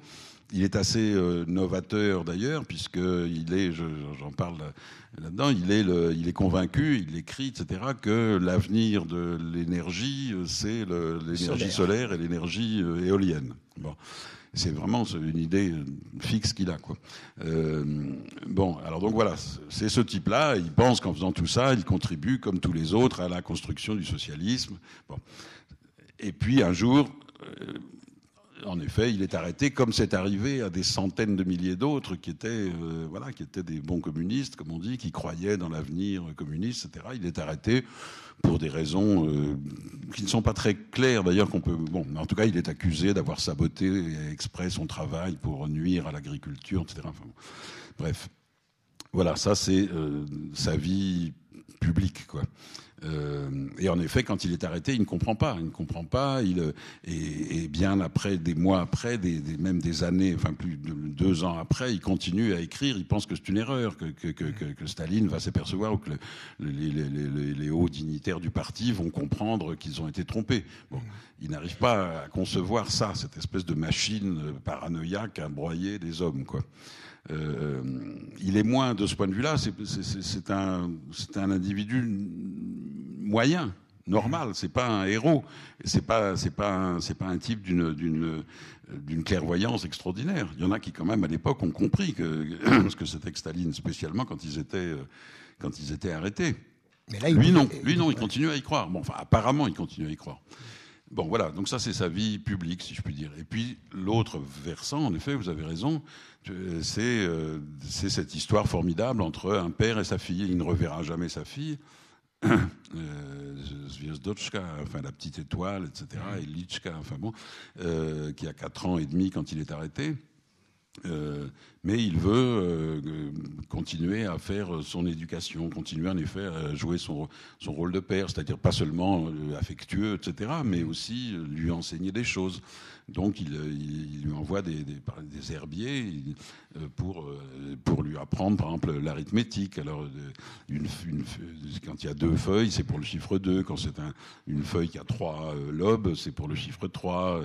Il est assez euh, novateur d'ailleurs, puisque il est, je- j'en parle là-dedans, il est, le- il est convaincu, il écrit, etc., que l'avenir de l'énergie, euh, c'est l'énergie
Solaire.
solaire et l'énergie euh, éolienne. Bon. C'est vraiment une idée fixe qu'il a. Quoi. Euh, bon, alors donc voilà, c'est ce type-là. Il pense qu'en faisant tout ça, il contribue, comme tous les autres, à la construction du socialisme. Bon. Et puis un jour, en effet, il est arrêté, comme c'est arrivé à des centaines de milliers d'autres qui étaient, euh, voilà, qui étaient des bons communistes, comme on dit, qui croyaient dans l'avenir communiste, etc. Il est arrêté pour des raisons euh, qui ne sont pas très claires, d'ailleurs. Qu'on peut, bon, en tout cas, il est accusé d'avoir saboté exprès son travail pour nuire à l'agriculture, etc. Bref, voilà, ça c'est euh, sa vie publique, quoi. Euh, et en effet, quand il est arrêté, il ne comprend pas. Il ne comprend pas. Il, euh, et, bien après, des mois après, des, même des années, enfin plus de deux ans après, il continue à écrire. Il pense que c'est une erreur, que, Staline va s'apercevoir ou que le- les, les- hauts dignitaires du parti vont comprendre qu'ils ont été trompés. Bon, il n'arrive pas à concevoir ça, cette espèce de machine paranoïaque à broyer des hommes, quoi. Euh, il est moins de ce point de vue-là. C'est un, c'est un individu moyen, normal. C'est pas un héros. C'est pas, c'est pas, un- c'est pas un type d'une, d'une, clairvoyance extraordinaire. Il y en a qui, quand même, à l'époque, ont compris que ce que c'était que Staline, spécialement quand ils étaient, euh, quand ils étaient arrêtés.
mais là, il
Lui
pouvait-
non, lui non, il continue à y croire. Bon, enfin, apparemment, il continue à y croire. Bon, voilà, donc ça, c'est sa vie publique, si je puis dire. Et puis, l'autre versant, en effet, vous avez raison, euh, c'est euh, c'est cette histoire formidable entre un père et sa fille. Il ne reverra jamais sa fille. Zviezdochka, enfin la petite étoile, etc., et Lichka, enfin bon, euh, qui a 4 ans et demi quand il est arrêté. Euh, mais il veut euh, continuer à faire son éducation, continuer en effet à jouer son, son rôle de père, c'est-à-dire pas seulement euh, affectueux, etc., mais aussi lui enseigner des choses. Donc il, lui envoie des, herbiers pour, pour lui apprendre, par exemple, l'arithmétique. Alors, quand il y a deux feuilles, c'est pour le chiffre 2. Quand c'est un, une feuille qui a trois lobes, c'est pour le chiffre 3.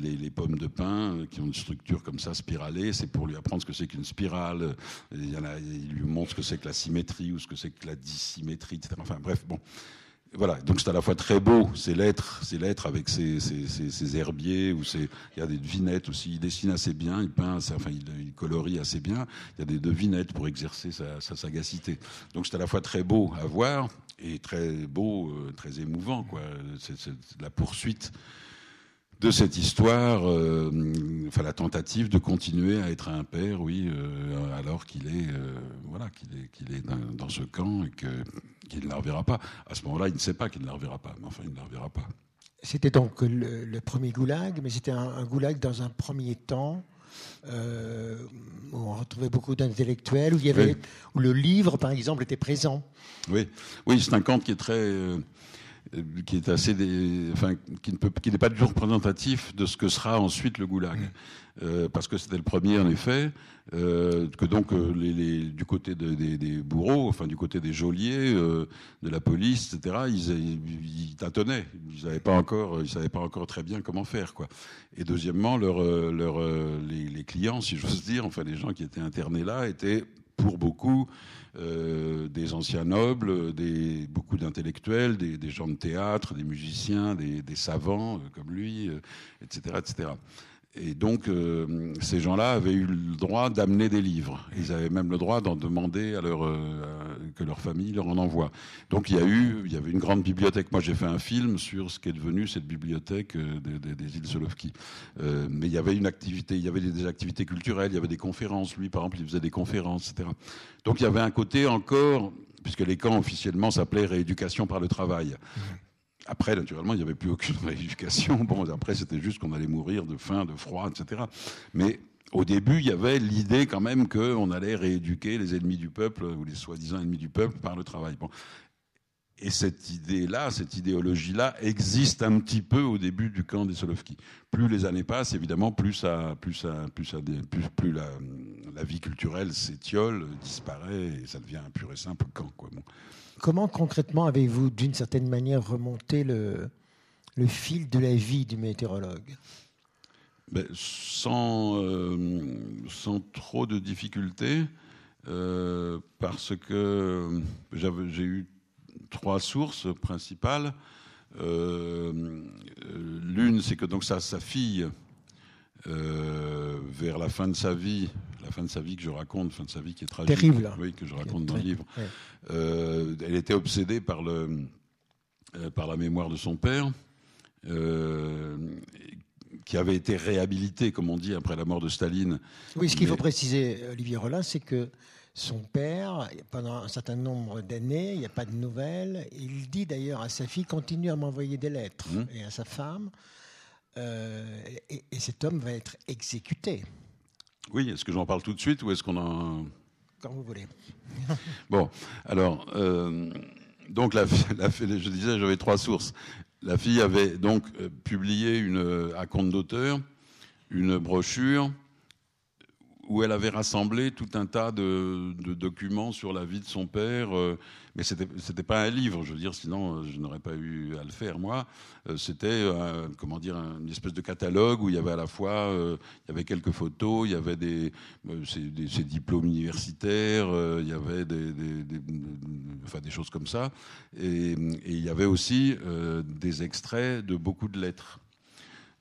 Les, pommes de pin qui ont une structure comme ça, spiralée, c'est pour lui apprendre ce que c'est qu'une spirale. Il, lui montre ce que c'est que la symétrie ou ce que c'est que la dissymétrie, etc. Enfin, bref, bon. Voilà, donc c'est à la fois très beau, ces lettres, ces lettres avec ces, ces herbiers, ou il y a des devinettes aussi, il dessine assez bien, il peint, enfin il, il, colorie assez bien, il y a des devinettes pour exercer sa, sa sagacité. Donc c'est à la fois très beau à voir et très beau, euh, très émouvant, quoi. C'est la poursuite de cette histoire, euh, enfin la tentative de continuer à être un père, oui, euh, alors qu'il est, euh, voilà, qu'il est, qu'il est dans, dans, ce camp et que qu'il ne la reverra pas. À ce moment-là, il ne sait pas qu'il ne la reverra pas, mais enfin, il ne la reverra pas.
C'était donc le, le, premier goulag, mais c'était un, un, goulag dans un premier temps. Où on retrouvait beaucoup d'intellectuels, où il y avait, oui. où le livre, par exemple, était présent.
Oui, oui, c'est un camp qui est très qui est assez, des, enfin, qui ne peut, qui n'est pas du tout représentatif de ce que sera ensuite le goulag, mmh. euh, parce que c'était le premier en effet, euh, que donc euh, les, les, du côté de, des, des, bourreaux, enfin du côté des geôliers, euh, de la police, etc. Ils, ils, ils tâtonnaient, ils savaient pas encore, ils savaient pas encore très bien comment faire, quoi. Et deuxièmement, leur, leur, les, les clients, si j'ose dire, enfin les gens qui étaient internés là, étaient pour beaucoup euh, des anciens nobles, beaucoup d'intellectuels, des, gens de théâtre, des musiciens, des, savants euh, comme lui, euh, etc., etc. Et donc, euh, ces gens-là avaient eu le droit d'amener des livres. Ils avaient même le droit d'en demander à leur, euh, que leur famille leur en envoie. Donc, il y a eu, il y avait une grande bibliothèque. Moi, j'ai fait un film sur ce qui est devenu cette bibliothèque euh, des, îles Solovki. Euh, mais il y avait une activité, il y avait des, activités culturelles, il y avait des conférences. Lui, par exemple, il faisait des conférences, etc. Donc, il y avait un côté encore, puisque les camps officiellement s'appelaient rééducation par le travail. Après, naturellement, il n'y avait plus aucune rééducation. Bon, après, c'était juste qu'on allait mourir de faim, de froid, etc. Mais au début, il y avait l'idée quand même qu'on allait rééduquer les ennemis du peuple, ou les soi-disant ennemis du peuple, par le travail. Bon. Et cette idée-là, cette idéologie-là, existe un petit peu au début du camp des Solovki. Plus les années passent, évidemment, plus, la, vie culturelle s'étiole, disparaît, et ça devient un pur et simple camp.
Comment concrètement avez-vous, d'une certaine manière, remonté le, fil de la vie du météorologue?
Ben, sans, euh, sans trop de difficultés, euh, parce que j'ai eu trois sources principales. Euh, L'une, c'est que donc sa fille, euh, vers la fin de sa vie, la fin de sa vie que je raconte, fin de sa vie qui est tragique,
Terrible.
oui, que je raconte dans le livre. Ouais. Euh, elle était obsédée par le, euh, par la mémoire de son père, qui avait été réhabilité, comme on dit, après la mort de Staline.
Oui, ce qu'il faut préciser, Olivier Rollin, c'est que son père, pendant un certain nombre d'années, il n'y a pas de nouvelles. Il dit d'ailleurs à sa fille continue à m'envoyer des lettres
Mmh.
et à sa femme. Euh, et, et, cet homme va être exécuté.
Oui, est-ce que j'en parle tout de suite ou est-ce qu'on en...
Quand vous voulez.
bon, alors, euh, donc la, la, je disais, j'avais trois sources. La fille avait donc euh, publié une, à compte d'auteur une brochure où elle avait rassemblé tout un tas de, documents sur la vie de son père, euh, mais c'était c'était pas un livre, je veux dire, sinon euh, je n'aurais pas eu à le faire moi. Euh, c'était comment dire une espèce de catalogue où il y avait à la fois il y avait quelques photos, il y avait des ses, diplômes universitaires, il y avait des, choses comme ça, et il y avait aussi des extraits de beaucoup de lettres.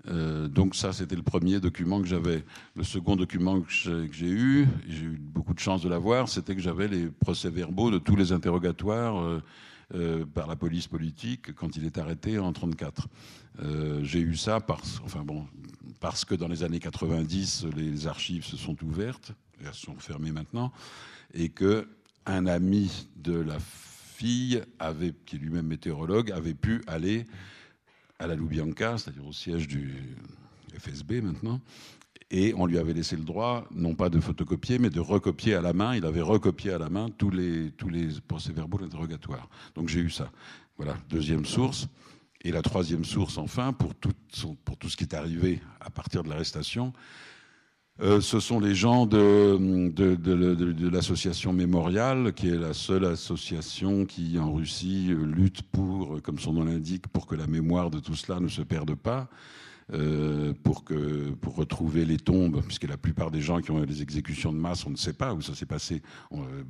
Euh, donc ça, c'était le premier document que j'avais. Le second document que j'ai eu, j'ai eu beaucoup de chance de l'avoir, c'était que j'avais les procès-verbaux de tous les interrogatoires euh, euh, par la police politique quand il est arrêté en 34. Euh, j'ai eu ça parce, enfin bon, parce que dans les années 90, les archives se sont ouvertes, elles sont fermées maintenant, et que un ami de la fille, qui est lui-même météorologue, avait pu aller à la Loubianca, c'est-à-dire au siège du FSB maintenant, et on lui avait laissé le droit, non pas de photocopier, mais de recopier à la main. Il avait recopié à la main tous les, tous les procès-verbaux d'interrogatoire. Donc j'ai eu ça. Voilà, deuxième source. Et la troisième source, enfin, pour tout, pour tout ce qui est arrivé à partir de l'arrestation, euh, ce sont les gens de, l'association Mémorial, qui est la seule association qui, en Russie, lutte pour, comme son nom l'indique, pour que la mémoire de tout cela ne se perde pas. Euh, pour, que, retrouver les tombes, puisque la plupart des gens qui ont eu des exécutions de masse, on ne sait pas où ça s'est passé. On, euh,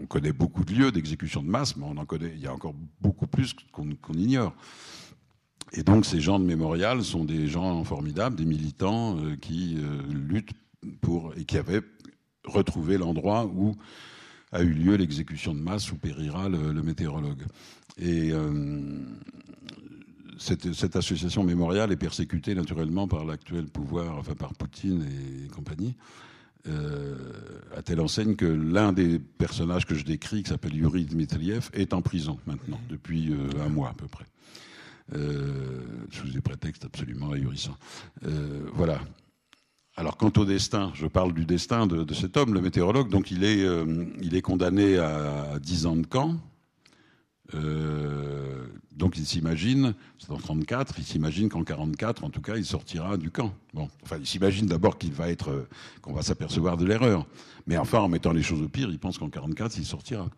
on, connaît beaucoup de lieux d'exécution de masse, mais on en connaît, il y a encore beaucoup plus qu'on ignore. Et donc ces gens de mémorial sont des gens formidables, des militants euh, qui euh, luttent pour et qui avaient retrouvé l'endroit où a eu lieu l'exécution de masse où périra le, météorologue. Et euh, cette, association mémoriale est persécutée naturellement par l'actuel pouvoir, enfin par Poutine et compagnie, à telle enseigne que l'un des personnages que je décris, qui s'appelle Yuri Dmitriev, est en prison maintenant, depuis un mois à peu près. Euh, sous des prétextes absolument ahurissants. Euh, voilà. Alors quant au destin, je parle du destin de, cet homme, le météorologue. Donc il est, euh, il est condamné à 10 ans de camp. Donc il s'imagine, c'est en 34, il s'imagine qu'en 44, en tout cas, il sortira du camp. Bon, enfin, il s'imagine d'abord qu'il va être, qu'on va s'apercevoir de l'erreur. Mais enfin, en mettant les choses au pire, il pense qu'en 44, il sortira.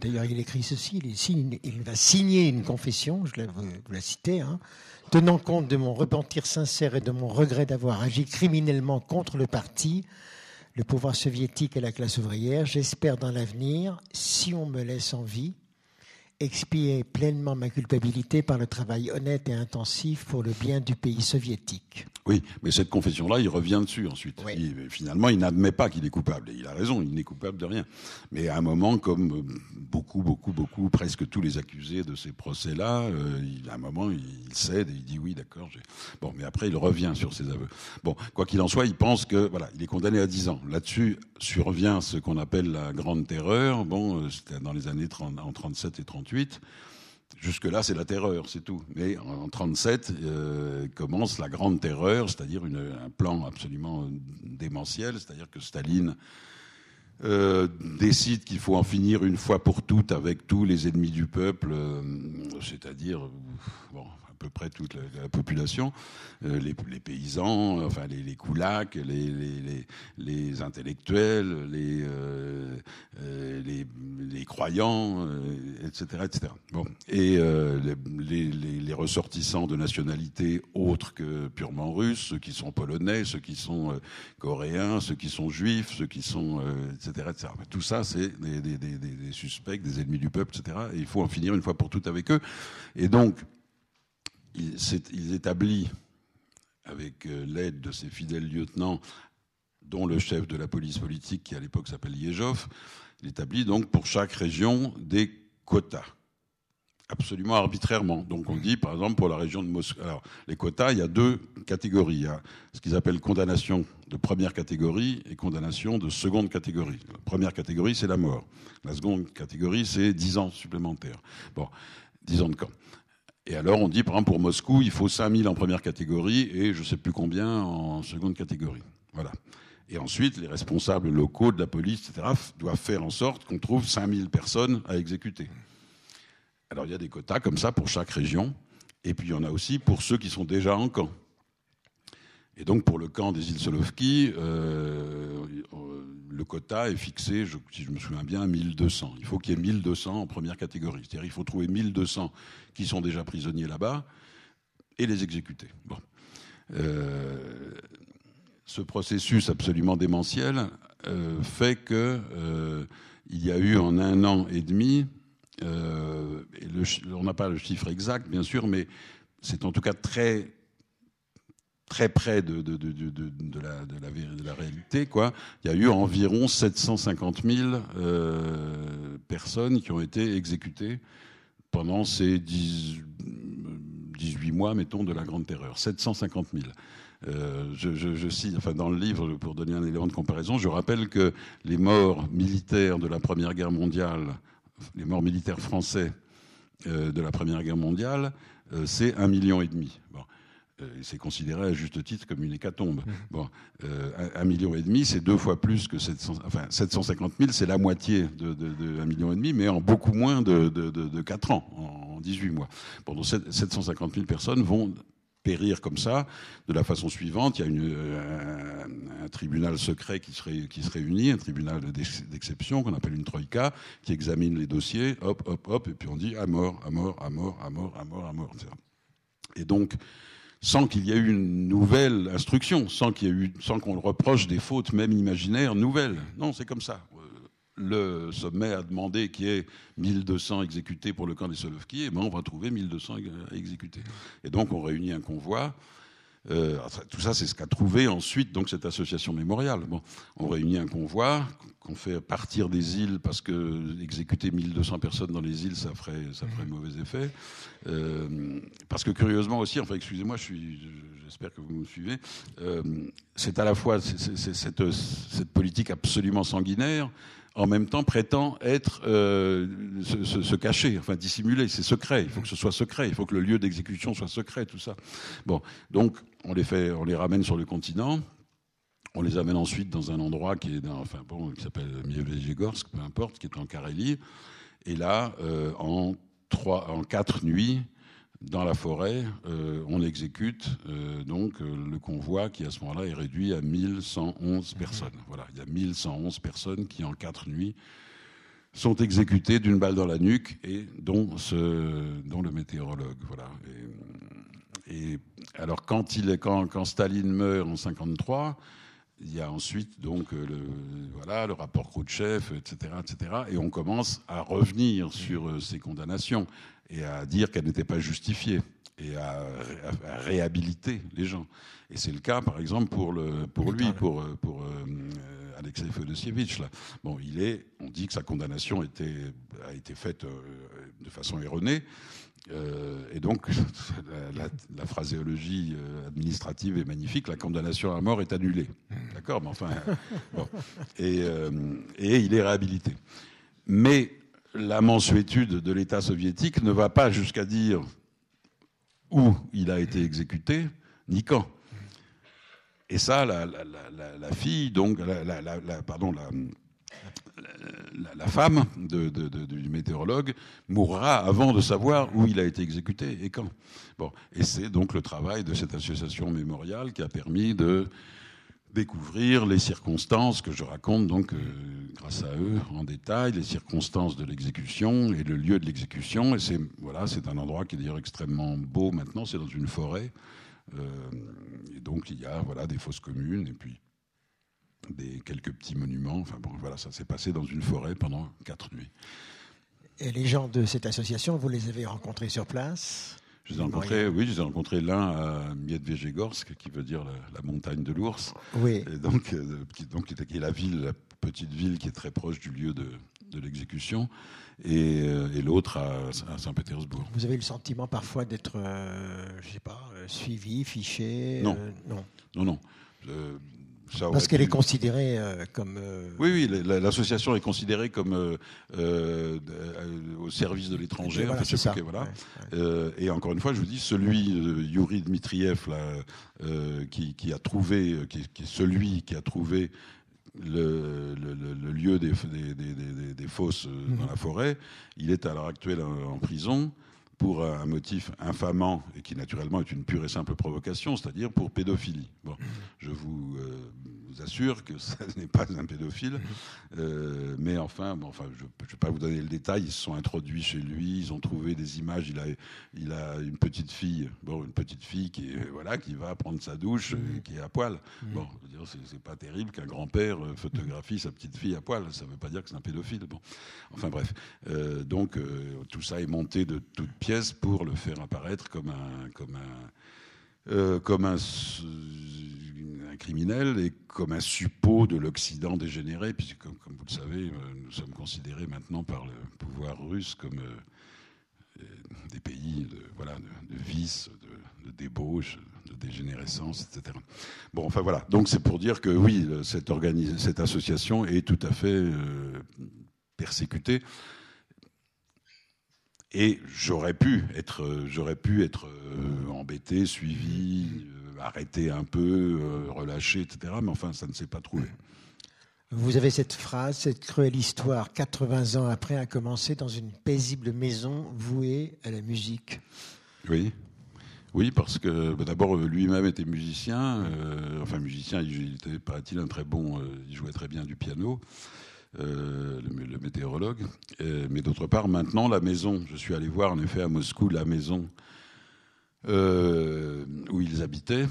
D'ailleurs, il écrit ceci il, signe, il, va signer une confession, je vous la citez, hein, tenant compte de mon repentir sincère et de mon regret d'avoir agi criminellement contre le parti, le pouvoir soviétique et la classe ouvrière. J'espère dans l'avenir, si on me laisse en vie, expier pleinement ma culpabilité par le travail honnête et intensif pour le bien du pays soviétique.
Oui, mais cette confession-là, il revient dessus ensuite. Oui. Il, finalement, il n'admet pas qu'il est coupable. Et il a raison, il n'est coupable de rien. Mais à un moment, comme beaucoup, beaucoup, beaucoup, presque tous les accusés de ces procès-là, euh, à un moment, il, cède et il dit oui, d'accord. Bon, mais après, il revient sur ses aveux. Bon, quoi qu'il en soit, il pense que, voilà, il est condamné à 10 ans. Là-dessus survient ce qu'on appelle la grande terreur. Bon, euh, c'était dans les années 30, en 37 et 38. Jusque-là, c'est la terreur, c'est tout. Mais en 37 euh, commence la grande terreur, c'est-à-dire un plan absolument démentiel, c'est-à-dire que Staline euh, décide qu'il faut en finir une fois pour toutes avec tous les ennemis du peuple, euh, c'est-à-dire bon, peu près toute la, la population, euh, les, paysans, enfin les, les les, intellectuels, les, euh, euh croyants, etc., etc. Bon. Et les, ressortissants de nationalités autres que purement russes, ceux qui sont polonais, ceux qui sont coréens, ceux qui sont juifs, ceux qui sont, etc., etc. Tout ça, c'est des, des suspects, des ennemis du peuple, etc. Et il faut en finir une fois pour toutes avec eux. Et donc, il, il établit, avec euh, l'aide de ses fidèles lieutenants, dont le chef de la police politique, qui à l'époque s'appelle Yezhov, il établit donc pour chaque région des quotas, absolument arbitrairement. Donc on dit, par exemple, pour la région de Moscou. Alors, les quotas, il y a deux catégories. Il y a ce qu'ils appellent condamnation de première catégorie et condamnation de seconde catégorie. La première catégorie, c'est la mort. La seconde catégorie, c'est 10 ans supplémentaires. Bon, 10 ans de camp. Et alors, on dit, par exemple, pour Moscou, il faut 5000 en première catégorie et je ne sais plus combien en seconde catégorie. Voilà. Et ensuite, les responsables locaux de la police, etc., doivent faire en sorte qu'on trouve 5000 personnes à exécuter. Alors, il y a des quotas comme ça pour chaque région. Et puis, il y en a aussi pour ceux qui sont déjà en camp. Et donc, pour le camp des îles Solovki, euh, le quota est fixé, si je me souviens bien, à 1200. Il faut qu'il y ait 1200 en première catégorie. C'est-à-dire il faut trouver 1200 qui sont déjà prisonniers là-bas et les exécuter. Bon. Euh, ce processus absolument démentiel euh, fait que euh, il y a eu en un an et demi, euh, on n'a pas le chiffre exact bien sûr, mais c'est en tout cas très très près de, la, réalité, quoi. Il y a eu environ 750 000 euh, personnes qui ont été exécutées pendant ces 10, 18 mois, mettons, de la Grande Terreur. 750 000. Euh, je, cite, enfin dans le livre, pour donner un élément de comparaison, je rappelle que les morts militaires de la Première Guerre mondiale les morts militaires français de la Première Guerre mondiale, c'est un million et demi. C'est considéré à juste titre comme une hécatombe. Mmh. Bon, un, million et demi, c'est deux fois plus que 700, enfin 750 000, c'est la moitié de, de, million et demi, mais en beaucoup moins de, de 4 ans, en 18 mois. Pendant 750 000 personnes vont périr comme ça, de la façon suivante. Il y a une, euh, un, tribunal secret qui se, qui se réunit, un tribunal d'exception qu'on appelle une troïka, qui examine les dossiers, hop, hop, hop, et puis on dit à mort, à mort, à mort, à mort, à mort, à mort. Et donc, sans qu'il y ait eu une nouvelle instruction, sans qu'on le reproche des fautes même imaginaires nouvelles. Non, c'est comme ça le sommet a demandé qu'il y ait 1200 exécutés pour le camp des Solovki, et ben on va trouver 1200 exécutés. Et donc on réunit un convoi. Euh, tout ça, c'est ce qu'a trouvé ensuite donc cette association mémoriale. Bon, on réunit un convoi qu'on fait partir des îles parce que exécuter 1200 personnes dans les îles, ça ferait ça ferait mauvais effet. Euh, parce que curieusement aussi, enfin excusez-moi, je suis, j'espère que vous me suivez. Euh, c'est à la fois cette, cette politique absolument sanguinaire en même temps prétend être euh, se, cacher, enfin dissimuler, c'est secret. Il faut que ce soit secret. Il faut que le lieu d'exécution soit secret, tout ça. Bon, donc on les fait, on les ramène sur le continent. On les amène ensuite dans un endroit qui est, dans, enfin bon, qui s'appelle Mievlegorsk, peu importe, qui est en Carélie. Et là, euh, en trois, en quatre nuits, dans la forêt, euh, on exécute euh, donc euh, le convoi qui à ce moment-là est réduit à 1111 personnes. Voilà, il y a 1111 personnes qui en quatre nuits sont exécutées d'une balle dans la nuque et dont, ce, dont le météorologue. Voilà. Et, alors quand, il, quand, quand Staline meurt en 53, il y a ensuite donc le, voilà, le rapport Khrouchtchev, etc., etc. Et on commence à revenir sur ces condamnations et à dire qu'elle n'était pas justifiée et à, réhabiliter les gens. Et c'est le cas, par exemple, pour, le, pour lui, pour, pour euh, Alexei Fedosievich. Là. Bon, il est, on dit que sa condamnation était, a été faite euh, de façon erronée. Euh, et donc, la, phraséologie administrative est magnifique. La condamnation à mort est annulée. D'accord Mais enfin. Bon. Et, et il est réhabilité. Mais la mensuétude de l'État soviétique ne va pas jusqu'à dire où il a été exécuté, ni quand. Et ça, la, fille, donc, la, pardon, la, femme du météorologue mourra avant de savoir où il a été exécuté et quand. Bon, et c'est donc le travail de cette association mémoriale qui a permis de découvrir les circonstances que je raconte donc euh, grâce à eux en détail, les circonstances de l'exécution et le lieu de l'exécution. Et c'est voilà, c'est un endroit qui est d'ailleurs extrêmement beau maintenant. C'est dans une forêt, euh, et donc il y a voilà des fosses communes et puis des quelques petits monuments. Enfin bon, voilà, ça s'est passé dans une forêt pendant quatre nuits.
Et les gens de cette association, vous les avez rencontrés sur place?
Je les ai rencontrés, oui, je les ai rencontrés l'un à Miedvegegorsk, qui veut dire la, montagne de l'ours.
Oui.
Et donc, euh, qui, donc, qui est la ville, la petite ville qui est très proche du lieu de, de l'exécution, et, euh, et l'autre à, Saint-Pétersbourg.
Vous avez le sentiment parfois d'être, euh, je sais pas, suivi, fiché?
Non. non. Non, non.
Parce qu'elle est considérée euh, comme. Euh,
oui, oui, l'association est considérée comme euh, au service de l'étranger.
Voilà.
Voilà. et encore une fois, je vous dis, celui Yuri Dmitriev là, qui, qui, a trouvé, qui, qui, est celui qui a trouvé le, le, lieu des, des, des, des fosses dans la forêt, il est à l'heure actuelle en prison pour un motif infamant et qui naturellement est une pure et simple provocation, c'est-à-dire pour pédophilie. Bon, je vous, euh, vous assure que ce n'est pas un pédophile, euh, mais enfin, bon, enfin, je ne vais pas vous donner le détail. Ils se sont introduits chez lui, ils ont trouvé des images. Il a, il a une petite fille, bon, une petite fille qui, voilà, qui va prendre sa douche, et qui est à poil. Bon, c'est pas terrible qu'un grand-père photographie sa petite fille à poil. Ça ne veut pas dire que c'est un pédophile. Bon, enfin bref. Euh, donc tout ça est monté de toutes pièces pour le faire apparaître comme un, comme un, euh, comme un, criminel et comme un suppôt de l'Occident dégénéré, puisque comme, vous le savez, euh, nous sommes considérés maintenant par le pouvoir russe comme euh, des pays de, voilà, de, vice, de, de, débauche, de dégénérescence, etc. Bon, enfin voilà. Donc c'est pour dire que oui, cette association est tout à fait persécutée Et j'aurais pu être, j'aurais pu être embêté, suivi, arrêté un peu, relâché, etc. Mais enfin, ça ne s'est pas trouvé.
Vous avez cette phrase, cette cruelle histoire, 80 ans après, a commencé dans une paisible maison vouée à la musique.
Oui. Oui, parce que bah, d'abord lui-même était musicien, euh, enfin musicien, il était, paraît-il, un très bon, euh, il jouait très bien du piano, euh, le, météorologue. mais d'autre part, maintenant la maison, je suis allé voir en effet à Moscou la maison où ils habitaient,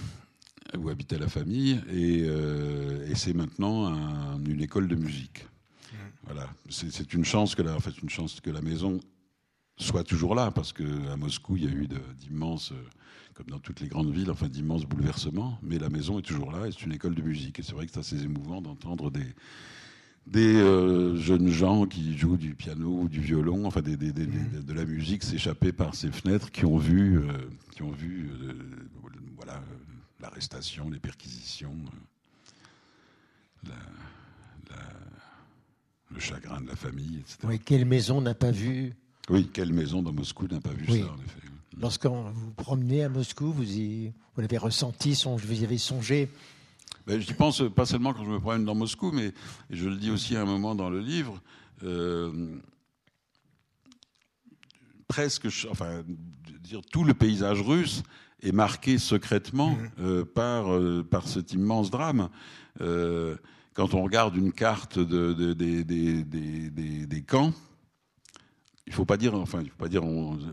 où habitait la famille, et, euh, c'est maintenant une école de musique. Mmh. Voilà, c'est une chance que la, en fait, une chance que la maison soit toujours là, parce qu'à Moscou, il y a eu d'immenses, comme dans toutes les grandes villes, enfin d'immenses bouleversements, mais la maison est toujours là, et c'est une école de musique. Et c'est vrai que c'est assez émouvant d'entendre des, des euh, jeunes gens qui jouent du piano ou du violon, enfin des, mmh. de la musique s'échapper par ces fenêtres, qui ont vu, euh, qui ont vu voilà, l'arrestation, les perquisitions, euh, le chagrin de la famille, etc.
Oui, quelle maison n'a pas vu
Oui, quelle maison dans Moscou n'a pas vu ça, en effet.
Lorsque vous vous promenez à Moscou, vous, y, vous l'avez ressenti, vous y avez songé
ben, Je pense pas seulement quand je me promène dans Moscou, mais je le dis aussi à un moment dans le livre. Euh, presque, enfin, dire tout le paysage russe est marqué secrètement mmh. euh, par, euh, par cet immense drame. Euh, quand on regarde une carte de, de, des, des camps, il faut pas dire, enfin, il faut pas dire,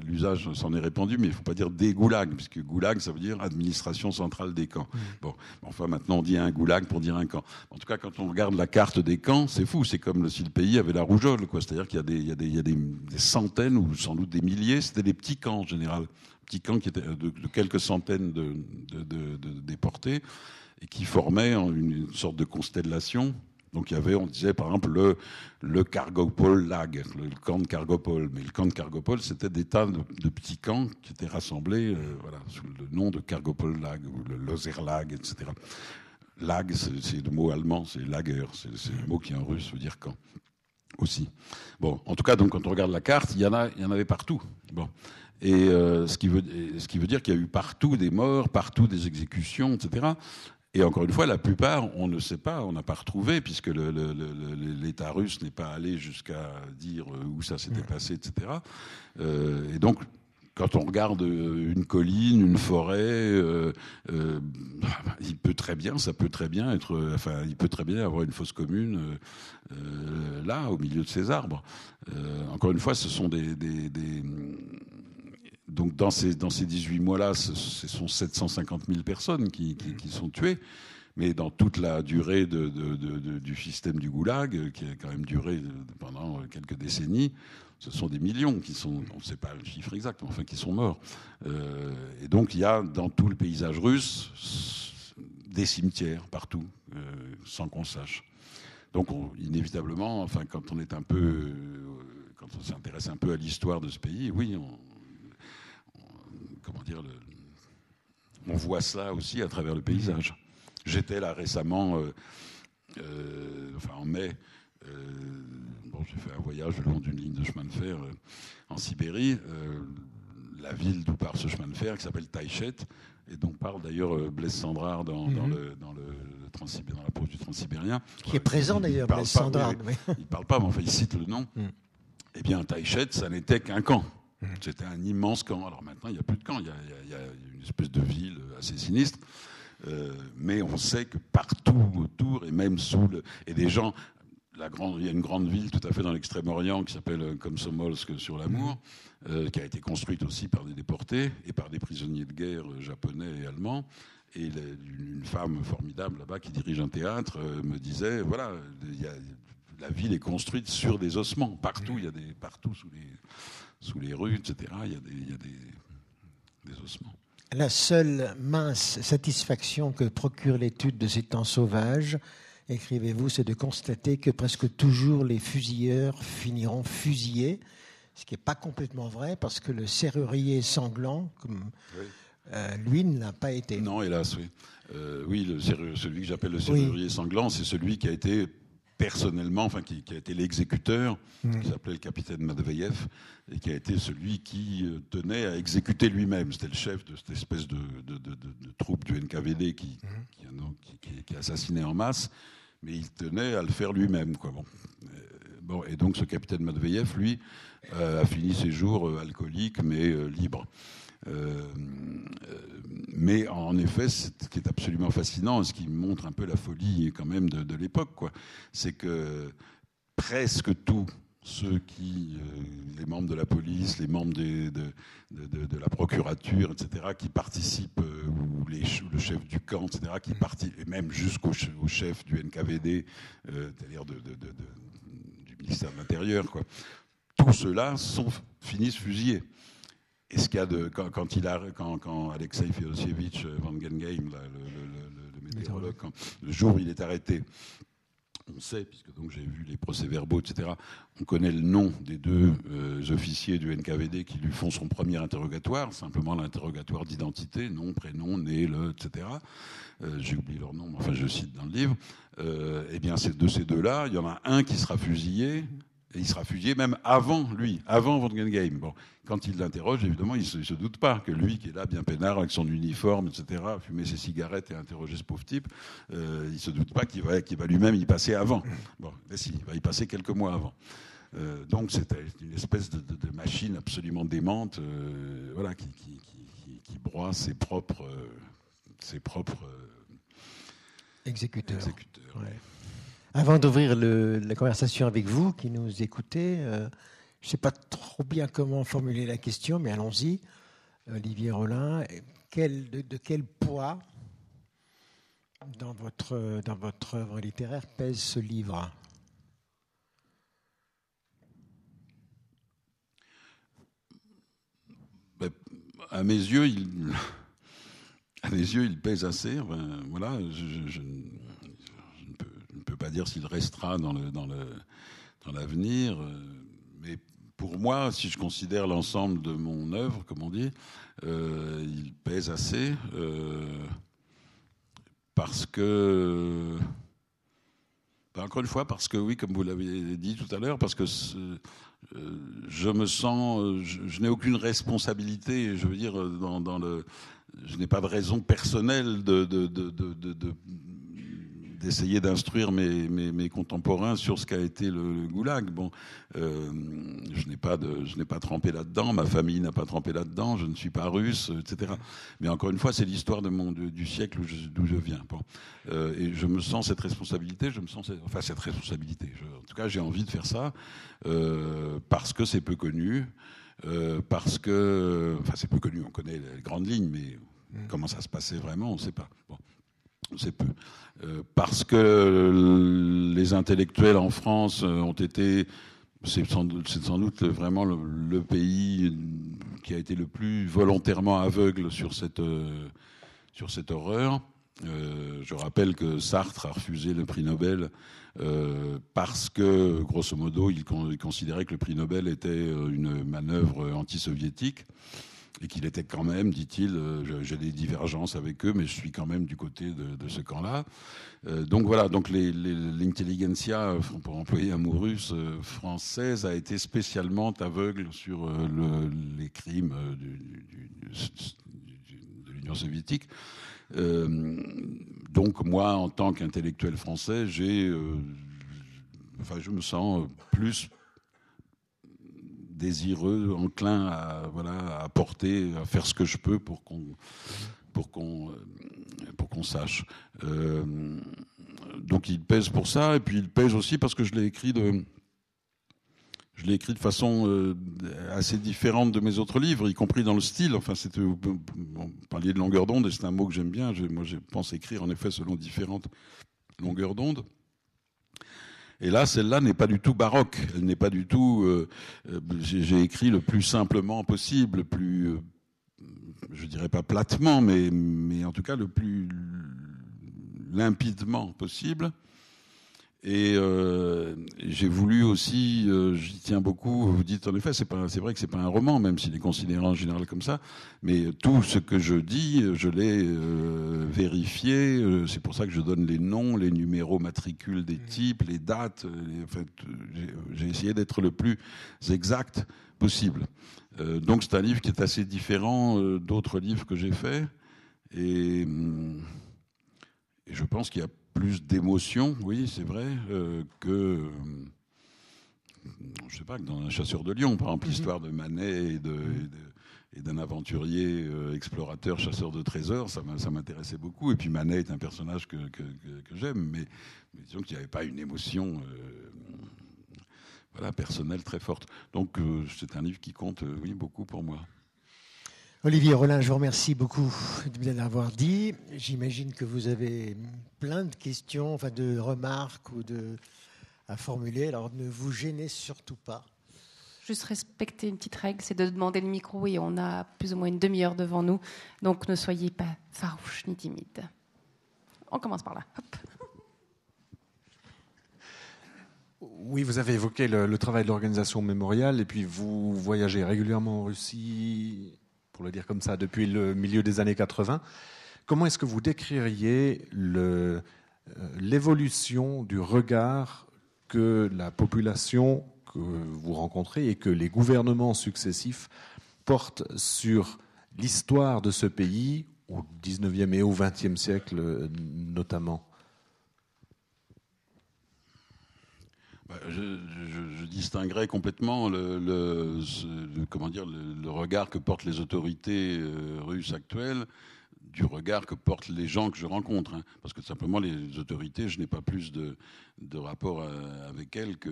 l'usage s'en est répandu, mais il faut pas dire des goulags, puisque goulag, ça veut dire administration centrale des camps. Mmh. Bon, enfin, maintenant, on dit un goulag pour dire un camp. En tout cas, quand on regarde la carte des camps, c'est fou. C'est comme si le pays avait la rougeole, quoi. C'est-à-dire qu'il y a des, il y a des, il y a des, des centaines ou sans doute des milliers. C'était des petits camps en général petit camp qui était de, quelques centaines de, déportés et qui formait une, sorte de constellation. Donc il y avait, on disait par exemple le, le Cargopol Lag, le camp de Cargopol. Mais le camp de Cargopol, c'était des tas de, petits camps qui étaient rassemblés euh, sous le nom de Cargopol Lag ou le Loser Lag, etc. Lag, c'est le mot allemand, c'est Lager, c'est le mot qui en russe veut dire camp aussi. Bon, en tout cas, donc quand on regarde la carte, il y en avait partout. Bon, et euh, veut, ce qui veut dire qu'il y a eu partout des morts, partout des exécutions, etc. Et encore une fois, la plupart, on ne sait pas, on n'a pas retrouvé, puisque l'État russe n'est pas allé jusqu'à dire euh, où ça s'était passé, etc. Euh, et donc, quand on regarde euh, une colline, une forêt, euh, euh, il peut très bien, ça peut très bien être, enfin, il peut très bien avoir une fosse commune là, au milieu de ces arbres. encore une fois, ce sont des, donc dans ces, dans ces 18 mois-là, ce, sont 750 000 personnes qui, sont tuées. Mais dans toute la durée du système du goulag, qui a quand même duré pendant quelques décennies, ce sont des millions qui sont, on ne sait pas le chiffre exact, mais enfin qui sont morts. Euh, et donc il y a dans tout le paysage russe des cimetières partout, euh, sans qu'on sache. Donc inévitablement, enfin quand on est un peu, euh, quand on s'intéresse un peu à l'histoire de ce pays, oui, on, comment dire, on voit ça aussi à travers le paysage. J'étais là récemment, enfin en mai j'ai fait un voyage le long d'une ligne de chemin de fer euh, en Sibérie. Euh, la ville d'où part ce chemin de fer, qui s'appelle Taïchet, et dont parle d'ailleurs euh, Blaise Sandrard dans, dans, mhm. le, dans, le, dans la pause du Transsibérien.
Qui est présent d'ailleurs, Blaise Sandrard.
Il ne parle pas, mais enfin, il cite le nom. Mhm. Eh bien, Taïchet, ça n'était qu'un camp. Mhm. C'était un immense camp. Alors maintenant, il n'y a plus de camp. Il y, a, une espèce de ville assez sinistre. mais on sait que partout autour, et même sous le. Et des gens il y a une grande ville tout à fait dans l'extrême-orient qui s'appelle euh, Komsomolsk sur l'Amour, euh, qui a été construite aussi par des déportés et par des prisonniers de guerre euh, japonais et allemands. Et une femme formidable là-bas qui dirige un théâtre me disait voilà, la ville est construite sur des ossements. Partout, il y a des, partout sous les, sous les rues, etc., il y a des, il y a des, des ossements.
La seule mince satisfaction que procure l'étude de ces temps sauvages, écrivez-vous, c'est de constater que presque toujours les fusilleurs finiront fusillés, ce qui n'est pas complètement vrai parce que le serrurier sanglant, comme euh, lui, ne l'a pas été.
Non, hélas, oui. Euh, oui, le celui que j'appelle le serrurier sanglant, c'est celui qui a été personnellement, enfin qui, a été l'exécuteur,
Mmh.
qui s'appelait le capitaine Madveyev, et qui a été celui qui euh, tenait à exécuter lui-même. C'était le chef de cette espèce de, de- de- de- de troupe du NKVD qui, qui, qui- qui- qui assassinait en masse, mais il tenait à le faire lui-même. Quoi. Bon. Euh, bon, et donc ce capitaine Madveyev, lui, euh, a fini ses jours euh, alcoolique, mais euh, libre. Euh, euh, mais en effet, ce qui est absolument fascinant, ce qui montre un peu la folie quand même de, l'époque, c'est que presque tous ceux qui, euh, les membres de la police, les membres de, la procurature, etc., qui participent, ou le chef du camp, etc., qui participent, et même jusqu'au ch- au chef du NKVD, c'est-à-dire du ministère de l'Intérieur. Tous ceux-là finissent fusillés. Et ce qu'il y a de, quand, quand il a, quand, quand Alexei Feodosievich euh, Van Gengeim, là, le, le- le- le météorologue, quand- le jour où il est arrêté, on sait, puisque donc j'ai vu les procès-verbaux, etc., on connaît le nom des deux euh, officiers du NKVD qui lui font son premier interrogatoire, simplement l'interrogatoire d'identité, nom, prénom, né, le, etc. Euh, j'ai oublié leur nom, mais enfin je cite dans le livre. Eh bien, c'est de ces deux-là, il y en a un qui sera fusillé, et il sera fusillé même avant lui, avant Van Game. Bon, quand il l'interroge, évidemment, il ne se, doute pas que lui, qui est là bien peinard avec son uniforme, etc., fumer ses cigarettes et interroger ce pauvre type, euh, il ne se doute pas qu'il va, qu'il va lui-même y passer avant. Bon, mais si, il va y passer quelques mois avant. Euh, donc c'était une espèce de, de- de machine absolument démente, euh, voilà, qui, qui, qui- qui- qui broie ses propres, ses propres
Exécuteur.
exécuteurs.
Ouais. Avant d'ouvrir la conversation avec vous qui nous écoutez, euh, je ne sais pas trop bien comment formuler la question, mais allons-y. Olivier Rollin, de, quel poids dans votre, dans votre œuvre littéraire pèse ce livre?
Ben, à mes yeux, il, à mes yeux, il pèse assez. Voilà, je ne peux, pas dire s'il restera dans le dans le dans l'avenir, euh, mais pour moi, si je considère l'ensemble de mon œuvre, comme on dit, euh, il pèse assez euh, parce que ben, encore une fois, parce que oui, comme vous l'avez dit tout à l'heure, parce que je me sens, je, n'ai aucune responsabilité, je veux dire, dans, dans le, je n'ai pas de raison personnelle de- de- de- d'essayer d'instruire mes, mes- mes contemporains sur ce qu'a été le, le goulag. Bon, euh, je n'ai pas de, je n'ai pas trempé là-dedans, ma famille n'a pas trempé là-dedans, je ne suis pas russe, etc. Mais encore une fois, c'est l'histoire de mon, de- du siècle je- d'où je, viens. Bon. Euh, et je me sens cette responsabilité, je me sens, cette- enfin cette responsabilité. Je- en tout cas, j'ai envie de faire ça euh, parce que c'est peu connu, parce que, enfin c'est peu connu, on connaît les grandes lignes, mais comment ça se passait vraiment, on ne sait pas. Bon. Euh, parce que les intellectuels en France euh, ont été, c'est sans, doute- vraiment le, pays qui a été le plus volontairement aveugle sur cette, euh, sur cette horreur. Je rappelle que Sartre a refusé le prix Nobel parce que, grosso modo, il, con- il considérait que le prix Nobel était une manœuvre anti-soviétique et qu'il était quand même, dit-il, euh, j'ai des divergences avec eux, mais je suis quand même du côté de, ce camp-là. Euh, donc voilà, donc l'intelligentsia, euh, pour employer un mot russe, française, a été spécialement aveugle sur le- les crimes de l'Union soviétique. Donc moi, en tant qu'intellectuel français, j'ai, enfin, je me sens plus désireux, enclin à voilà à apporter, à faire ce que je peux pour qu'on euh, sache. Euh, donc il pèse pour ça et puis il pèse aussi parce que je l'ai écrit de façon euh, assez différente de mes autres livres, y compris dans le style. Enfin, c'était, vous parliez de longueur d'onde, et c'est un mot que j'aime bien. Moi, je pense écrire en effet selon différentes longueurs d'onde. Et là, celle-là n'est pas du tout baroque. Elle n'est pas du tout. euh, euh, j'ai, écrit le plus simplement possible, le plus, euh, je dirais pas platement, mais, mais en tout cas le plus limpidement possible. Et euh, j'ai voulu aussi, euh, j'y tiens beaucoup. Vous dites en effet, c'est pas, c'est vrai que c'est pas un roman, même s'il est considéré en général comme ça. Mais tout ce que je dis, je l'ai euh, vérifié. C'est pour ça que je donne les noms, les numéros matricules des types, les dates. Les, en fait, j'ai, essayé d'être le plus exact possible. Donc c'est un livre qui est assez différent d'autres livres que j'ai faits. Et, hum, et je pense qu'il y a plus d'émotion, oui, c'est vrai, euh, que, euh, je sais pas, que dans Un chasseur de lion, par exemple,
Mhm.
l'histoire de Manet et de- et de- et d'un aventurier euh, explorateur, chasseur de trésors, ça m'intéressait beaucoup. Et puis Manet est un personnage que, que, que- que j'aime, mais, mais disons qu'il n'y avait pas une émotion euh, voilà, personnelle très forte. Donc euh, c'est un livre qui compte, oui, beaucoup pour moi.
Olivier Rollin, je vous remercie beaucoup de bien l'avoir dit. J'imagine que vous avez plein de questions, enfin de remarques ou de à formuler. Alors ne vous gênez surtout pas.
Juste respecter une petite règle, c'est de demander le micro et on a plus ou moins une demi-heure devant nous. Donc ne soyez pas farouche ni timide. On commence par là. Hop.
Oui, vous avez évoqué le, le travail de l'organisation mémoriale et puis vous voyagez régulièrement en Russie, pour le dire comme ça, depuis le milieu des années 80. Comment est-ce que vous décririez euh, l'évolution du regard que la population que vous rencontrez et que les gouvernements successifs portent sur l'histoire de ce pays au 19e et au 20e siècle notamment
Bah, Je, je- je distinguerais complètement le, regard que portent les autorités euh, russes actuelles du regard que portent les gens que je rencontre. hein. Parce que simplement, les autorités, je n'ai pas plus de, rapport euh, avec elles que,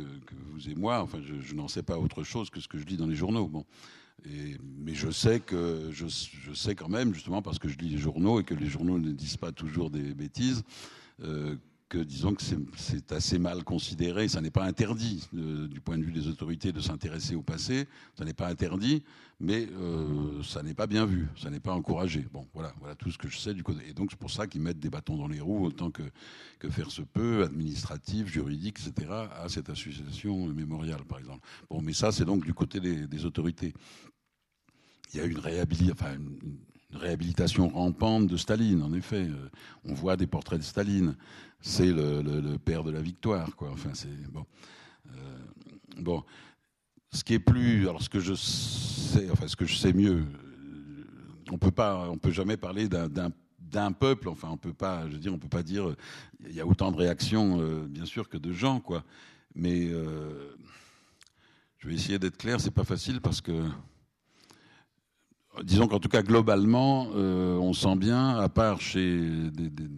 vous et moi. Enfin, je, n'en sais pas autre chose que ce que je lis dans les journaux. Mais je sais que je sais quand même, justement parce que je lis les journaux et que les journaux ne disent pas toujours des bêtises, euh, que disons que c'est- assez mal considéré. Ça n'est pas interdit euh, du point de vue des autorités de s'intéresser au passé. Ça n'est pas interdit, mais euh, ça n'est pas bien vu. Ça n'est pas encouragé. Bon, voilà, voilà tout ce que je sais du côté. Et donc c'est pour ça qu'ils mettent des bâtons dans les roues autant que que faire se peut, administratif, juridique, etc. à cette association mémoriale, par exemple. Bon, mais ça c'est donc du côté des, autorités. Il y a une réhabilitation, une réhabilitation rampante de Staline, en effet. Euh, On voit des portraits de Staline. C'est le, père de la victoire, quoi. Enfin, c'est bon. Euh, bon, ce qui est plus, alors ce que je sais, enfin ce que je sais mieux, euh, on peut pas, on peut jamais parler d'un- peuple. Enfin, on peut pas, je veux dire, on peut pas dire, il y a autant de réactions, bien sûr, que de gens, quoi. Mais je vais essayer d'être clair. C'est pas facile parce que disons qu'en tout cas globalement, euh, on sent bien, à part chez des, des-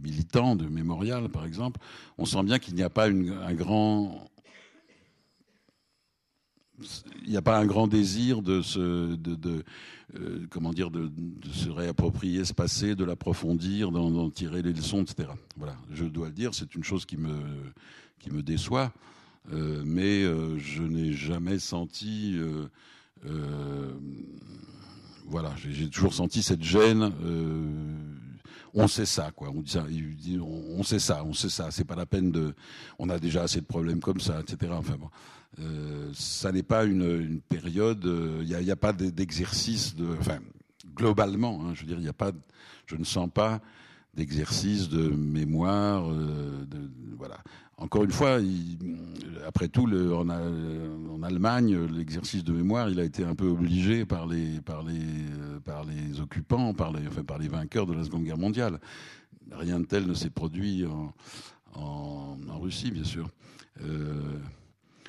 militants de Mémorial par exemple, on sent bien qu'il n'y a pas un grand il n'y a pas un grand désir de se, de, euh, comment dire, de, se réapproprier ce passé, de l'approfondir, d'en, tirer les leçons, etc. Voilà, je dois le dire, c'est une chose qui me, qui me déçoit, euh, mais je n'ai jamais senti, voilà, j'ai, toujours senti cette gêne. euh, on sait ça, quoi. On dit ça, on, sait ça, on sait ça. C'est pas la peine de. On a déjà assez de problèmes comme ça, etc. Enfin bon, euh, ça n'est pas une, période. Il n'y a, pas d'exercice de. Enfin, globalement, hein, je veux dire, il y a pas. Je ne sens pas d'exercice de mémoire. euh, voilà. Encore une fois, après tout, le, en, Allemagne, l'exercice de mémoire, il a été un peu obligé euh, par les occupants, par les, enfin, par les vainqueurs de la Seconde Guerre mondiale. Rien de tel ne s'est produit en, Russie, bien sûr. Euh,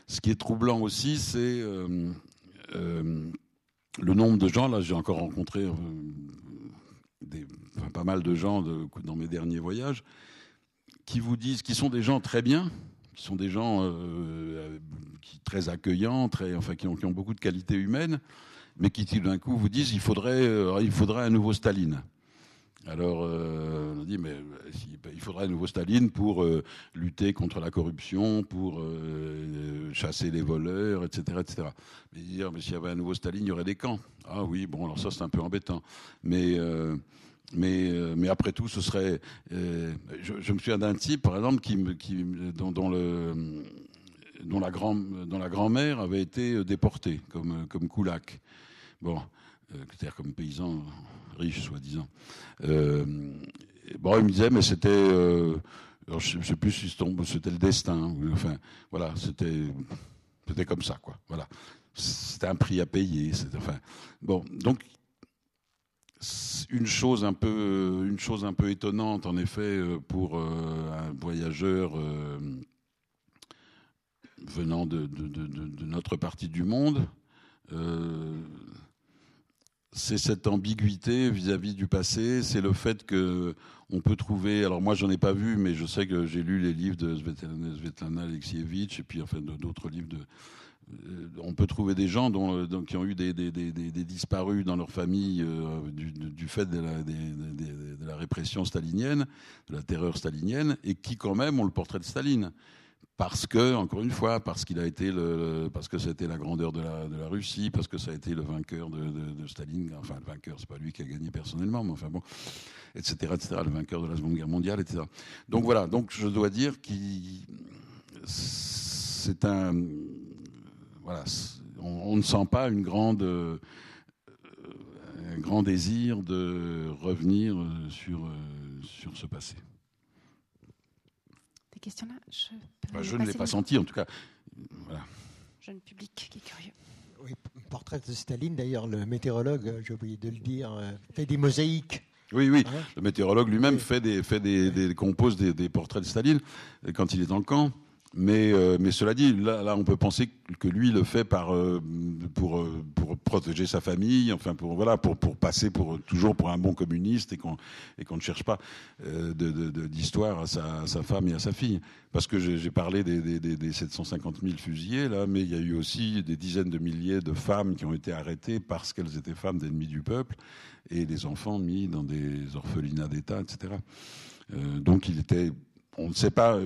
ce qui est troublant aussi, c'est euh, euh, le nombre de gens. Là, j'ai encore rencontré euh, pas mal de gens dans mes derniers voyages qui vous disent, qui sont des gens très bien, qui sont des gens euh, qui, très accueillants, très, enfin, qui ont, beaucoup de qualités humaines, mais qui d'un coup vous disent il faudrait, euh, il faudrait un nouveau Staline. Alors, euh, on dit, mais euh, ben, il faudrait un nouveau Staline pour euh, lutter contre la corruption, pour euh, chasser les voleurs, etc. etc. Mais dire, mais s'il y avait un nouveau Staline, il y aurait des camps. Ah oui, bon, alors ça, c'est un peu embêtant. Mais, euh, Mais, euh, mais après tout, ce serait. euh, je, me souviens d'un type, par exemple, qui, qui, dont, la grand-mère avait été déportée, comme, comme Koulak. Bon, euh, c'est-à-dire comme paysan riche, soi-disant. Euh, bon, il me disait, mais c'était. euh, je ne sais plus si c'était le destin. Enfin, voilà, c'était c'était comme ça, quoi. Voilà, c'était un prix à payer. Enfin, bon, donc une chose un peu, une chose un peu étonnante, en effet, euh, pour euh, un voyageur euh, venant de, notre partie du monde. euh, c'est cette ambiguïté vis-à-vis du passé, c'est le fait que on peut trouver. Alors moi, j'en ai pas vu, mais je sais que j'ai lu les livres de Svetlana, Alexievitch et puis enfin d'autres livres de. Euh, On peut trouver des gens euh, qui ont eu des, disparus dans leur famille euh, du, fait de la, répression stalinienne, de la terreur stalinienne, et qui quand même ont le portrait de Staline parce que, encore une fois, parce qu'il a été parce que c'était la grandeur de la, Russie, parce que ça a été le vainqueur de Staline, enfin le vainqueur, c'est pas lui qui a gagné personnellement, mais enfin bon, etc., etc., le vainqueur de la Seconde Guerre mondiale, etc. Donc voilà, donc je dois dire qu'il, c'est un, voilà, on, on ne sent pas une grande, euh, un grand désir de revenir euh, sur, euh, sur ce passé.
Des questions là Je,
Enfin, je ne l'ai pas senti, en tout cas. Voilà.
Jeune public qui est curieux.
Oui, portrait de Staline, d'ailleurs, le météorologue, euh, j'ai oublié de le dire, euh, fait des mosaïques.
Oui, oui.
Hein
Le météorologue lui-même fait des, fait des, des- compose des, des portraits de Staline euh, quand il est dans le camp. Mais, euh, mais cela dit, là, on peut penser que lui le fait euh, pour, euh, pour protéger sa famille, enfin pour voilà, pour, passer toujours pour un bon communiste et qu'on ne cherche pas d'histoire à sa, femme et à sa fille. Parce que j'ai parlé des, des, des, des 750 000 fusillés là, mais il y a eu aussi des dizaines de milliers de femmes qui ont été arrêtées parce qu'elles étaient femmes d'ennemis du peuple et des enfants mis dans des orphelinats d'État, etc. Donc il était, on ne sait pas,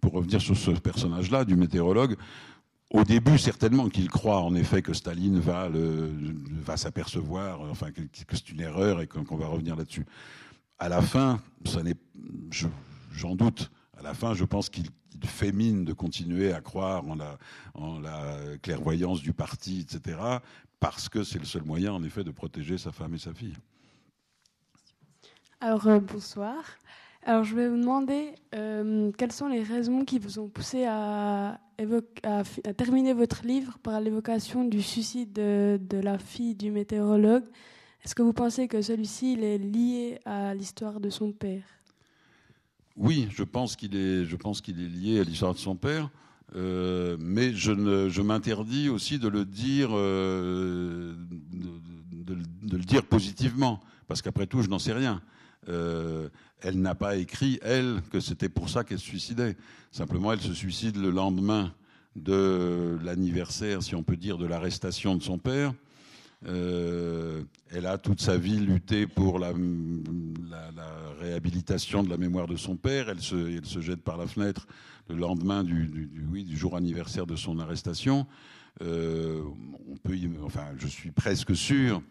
pour revenir sur ce personnage-là du météorologue, au début certainement qu'il croit en effet que Staline va, s'apercevoir, enfin que, que c'est une erreur et qu'on va revenir là-dessus. À la fin, ça n'est, je- j'en doute. À la fin, je pense qu'il il fait de continuer à croire en la, en la clairvoyance du parti, etc., parce que c'est le seul moyen, en effet, de protéger sa femme et sa fille.
Alors, euh, bonsoir. Alors, je vais vous demander euh, quelles sont les raisons qui vous ont poussé à, terminer votre livre par l'évocation du suicide de, la fille du météorologue? Est-ce que vous pensez que celui-ci est lié à l'histoire de son père?
Oui, je pense qu'il est, je est lié à l'histoire de son père, euh, mais je, m'interdis aussi de le dire, euh, de, le dire positivement, parce qu'après tout, je n'en sais rien. Elle n'a pas écrit, elle, que c'était pour ça qu'elle se suicidait. Simplement, elle se suicide le lendemain de l'anniversaire, si on peut dire, de l'arrestation de son père. Euh, elle a toute sa vie lutté pour la, réhabilitation de la mémoire de son père. Elle se, jette par la fenêtre le lendemain du, jour anniversaire de son arrestation. Euh, on peut, enfin, je suis presque sûr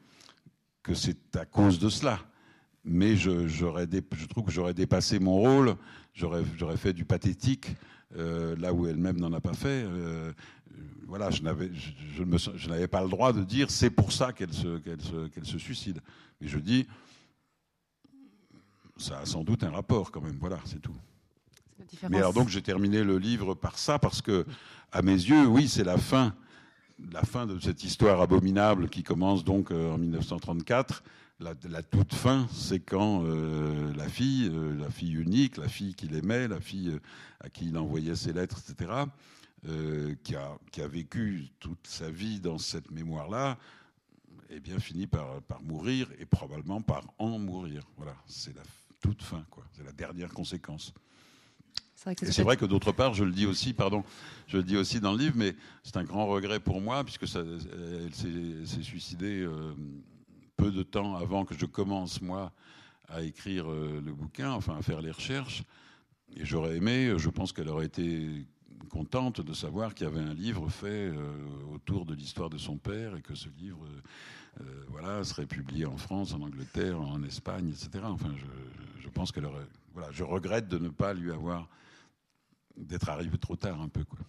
que c'est à cause de cela. Mais je, j'aurais dé- je trouve que j'aurais dépassé mon rôle. J'aurais, fait du pathétique euh, là où elle-même n'en a pas fait. Euh, voilà, je n'avais, je, je pas le droit de dire c'est pour ça qu'elle se, se, suicide. Mais je dis, ça a sans doute un rapport quand même. Voilà, c'est tout. Mais alors donc j'ai terminé le livre par ça parce que, à mes yeux, oui, c'est la fin, la fin de cette histoire abominable qui commence donc euh, en 1934. La, la toute fin, c'est quand euh, la fille, euh, la fille unique, la fille qu'il aimait, la fille euh, à qui il envoyait ses lettres, etc., qui, a, qui a vécu toute sa vie dans cette mémoire-là, eh bien finit par, par mourir et probablement par en mourir. Voilà, c'est la toute fin, quoi. C'est la dernière conséquence.
C'est vrai que
Et
ça
c'est
peut
vrai que d'autre part, je le dis aussi, pardon, je le dis aussi dans le livre, mais c'est un grand regret pour moi puisque ça, elle s'est suicidée peu de temps avant que je commence moi à écrire euh, le bouquin, enfin à faire les recherches. Et j'aurais aimé, je pense qu'elle aurait été contente de savoir qu'il y avait un livre fait euh, autour de l'histoire de son père et que ce livre voilà, serait publié en France, en Angleterre, en Espagne, etc. Enfin, je, je pense qu'elle aurait. Voilà, je regrette de ne pas lui avoir. d'être arrivé trop tard un peu. Quoi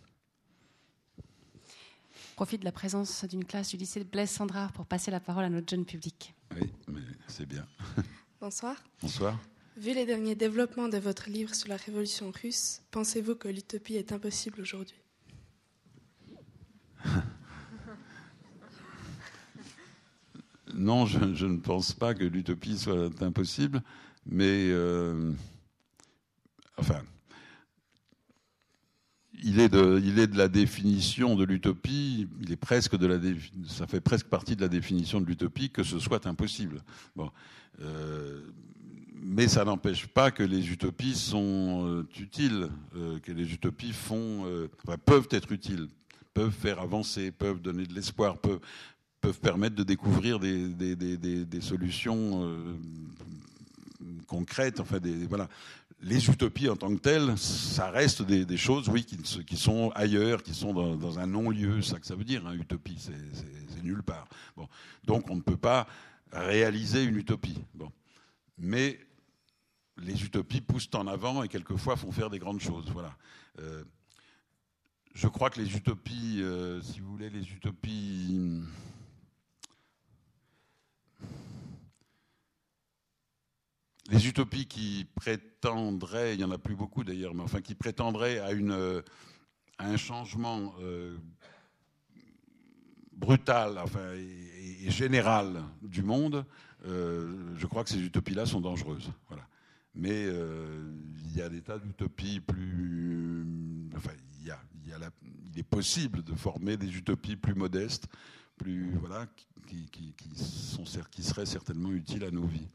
profite de la présence d'une classe du lycée de Blaise Sandrard pour passer la parole à notre jeune public.
Oui, mais c'est bien.
Bonsoir.
Bonsoir.
Vu les derniers développements de votre livre sur la révolution russe, pensez-vous que l'utopie est impossible aujourd'hui?
Non, je, ne pense pas que l'utopie soit impossible, mais euh, enfin, il est, de, il est de la définition de l'utopie, il est presque de la, ça fait presque partie de la définition de l'utopie que ce soit impossible. Bon, euh, mais ça n'empêche pas que les utopies sont euh, utiles, euh, que les utopies font, peuvent être utiles, peuvent faire avancer, peuvent donner de l'espoir, peuvent, permettre de découvrir des, solutions concrètes. Enfin, voilà les utopies en tant que telles, ça reste des, choses, oui, qui, sont ailleurs, qui sont dans, un non-lieu. Ça que ça veut dire, hein, utopie, c'est nulle part. Bon. Donc on ne peut pas réaliser une utopie. Bon. Mais les utopies poussent en avant et quelquefois font faire des grandes choses. Voilà. Euh, je crois que les utopies, euh, si vous voulez, les utopies les utopies qui prétendraient, il n'y en a plus beaucoup d'ailleurs, mais enfin qui prétendraient à, une, euh, un changement euh, brutal enfin, et, général du monde, euh, je crois que ces utopies-là sont dangereuses. Voilà. Mais il y a des tas d'utopies plus. Enfin, il, y a, est possible de former des utopies plus modestes, plus, voilà, qui, qui, qui seraient certainement utiles à nos vies.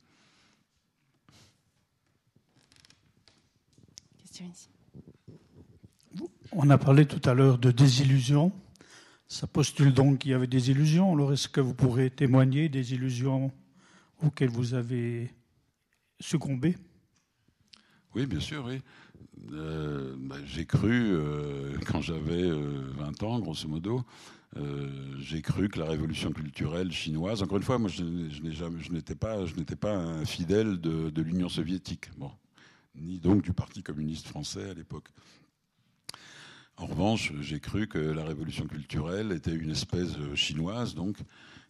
On a parlé tout à l'heure de désillusion. Ça postule donc qu'il y avait des illusions. Alors est-ce que vous pourrez témoigner des illusions auxquelles vous avez succombé?
Oui, bien sûr, oui. Euh, bah, j'ai cru, euh, quand j'avais 20 euh, ans, grosso modo, j'ai cru que la révolution culturelle chinoise, encore une fois, moi je, je n'étais pas, je n'étais pas un fidèle de, de l'Union soviétique. Bon, ni donc du Parti communiste français à l'époque. En revanche, j'ai cru que la révolution culturelle était une espèce euh, chinoise, donc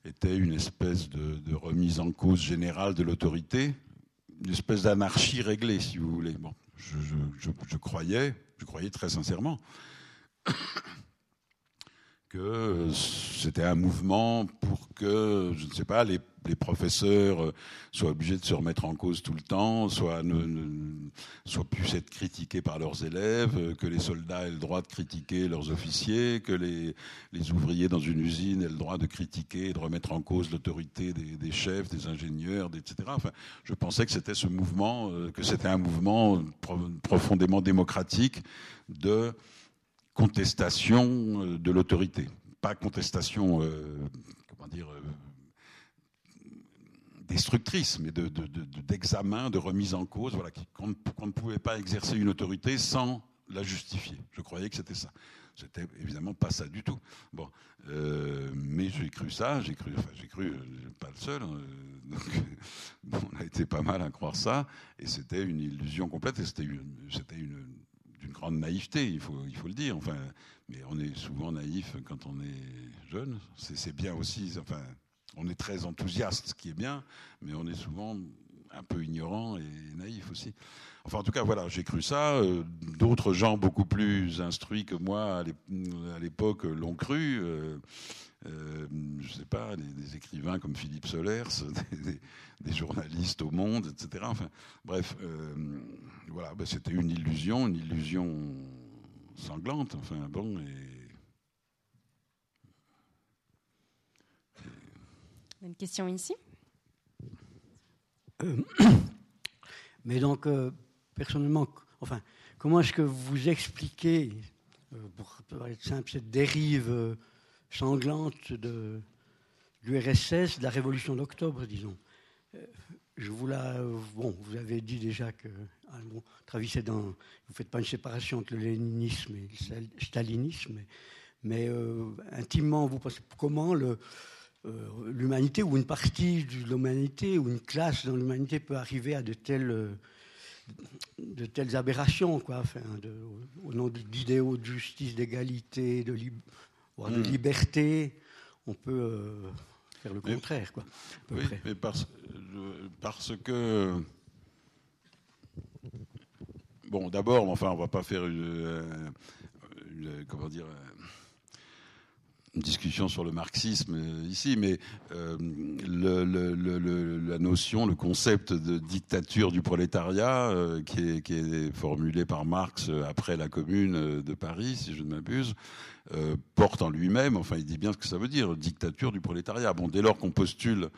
était une espèce de, remise en cause générale de l'autorité, une espèce d'anarchie réglée, si vous voulez. Je, croyais, je croyais très sincèrement que c'était un mouvement pour que, je ne sais pas, les, professeurs euh, soient obligés de se remettre en cause tout le temps, soient, ne, soient puissent être critiqués par leurs élèves, euh, que les soldats aient le droit de critiquer leurs officiers, que les, les ouvriers dans une usine aient le droit de critiquer et de remettre en cause l'autorité des, chefs, des ingénieurs, etc. Enfin, je pensais que c'était ce mouvement, euh, que c'était un mouvement profondément démocratique de contestation euh, de l'autorité, pas contestation, euh, comment dire, euh, destructrice, mais d'examen, de, de, remise en cause, voilà, qu'on ne pouvait pas exercer une autorité sans la justifier. Je croyais que c'était ça. C'était évidemment pas ça du tout. Bon, mais j'ai cru ça, j'ai cru, enfin j'ai cru, pas le seul. Hein, donc, on a été pas mal à croire ça, et c'était une illusion complète. Et c'était c'était une d'une grande naïveté, il faut, il faut le dire. Enfin, mais on est souvent naïf quand on est jeune. C'est bien aussi. Enfin, on est très enthousiaste, ce qui est bien, mais on est souvent un peu ignorant et naïf aussi. Enfin, en tout cas, voilà, j'ai cru ça. Euh, d'autres gens beaucoup plus instruits que moi à l'époque l'ont cru. Euh, euh, je ne sais pas, des, écrivains comme Philippe Solers, des, journalistes au Monde, etc. Enfin, bref, euh, voilà, ben, c'était une illusion, une illusion sanglante. Enfin, bon, et,
Une question ici.
Euh, mais donc, personnellement, enfin, comment est-ce que vous expliquez, pour, être simple, cette dérive sanglante de l'URSS, de la révolution d'octobre, disons. Euh, je vous la, bon, vous avez dit déjà que ah, bon, dans, vous ne faites pas une séparation entre le léninisme et le stalinisme, mais, euh, intimement, vous pensez comment le, l'humanité ou une partie de l'humanité ou une classe dans l'humanité peut arriver à de telles, de telles aberrations, quoi, enfin, au nom d'idéaux de justice, d'égalité, de, de hmm. liberté, on peut faire le contraire. Quoi,
oui, mais parce, parce que. Bon, d'abord, enfin, on va pas faire une, comment dire une discussion sur le marxisme euh, ici, mais euh, la notion, le concept de dictature du prolétariat, euh, qui, est, formulé par Marx après la Commune de Paris, si je ne m'abuse, porte en lui-même, enfin, il dit bien ce que ça veut dire, dictature du prolétariat. Bon, dès lors qu'on postule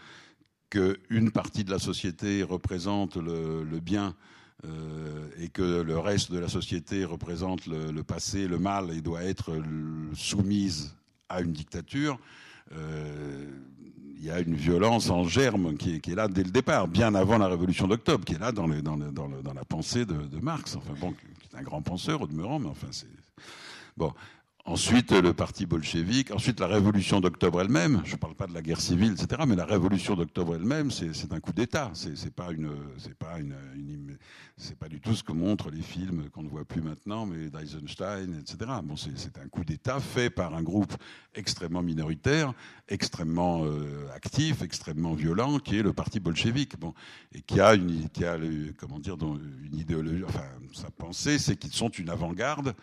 qu'une partie de la société représente le, le bien et que le reste de la société représente le, le, passé, le mal, et doit être soumise à une dictature, euh, il y a une violence en germe qui est, là dès le départ, bien avant la révolution d'octobre, qui est là dans, la pensée de, Marx. Qui est un grand penseur au demeurant, mais enfin c'est bon. Ensuite, le parti bolchevique. Ensuite, la révolution d'octobre elle-même. Je ne parle pas de la guerre civile, etc. Mais la révolution d'octobre elle-même, c'est un coup d'État. C'est pas une, c'est pas une, c'est pas du tout ce que montrent les films qu'on ne voit plus maintenant, mais d'Eisenstein, etc. Bon, c'est un coup d'État fait par un groupe extrêmement minoritaire, extrêmement euh, actif, extrêmement violent, qui est le parti bolchevique. Bon, et qui a une, qui a, comment dire, une idéologie. Enfin, sa pensée, c'est qu'ils sont une avant-garde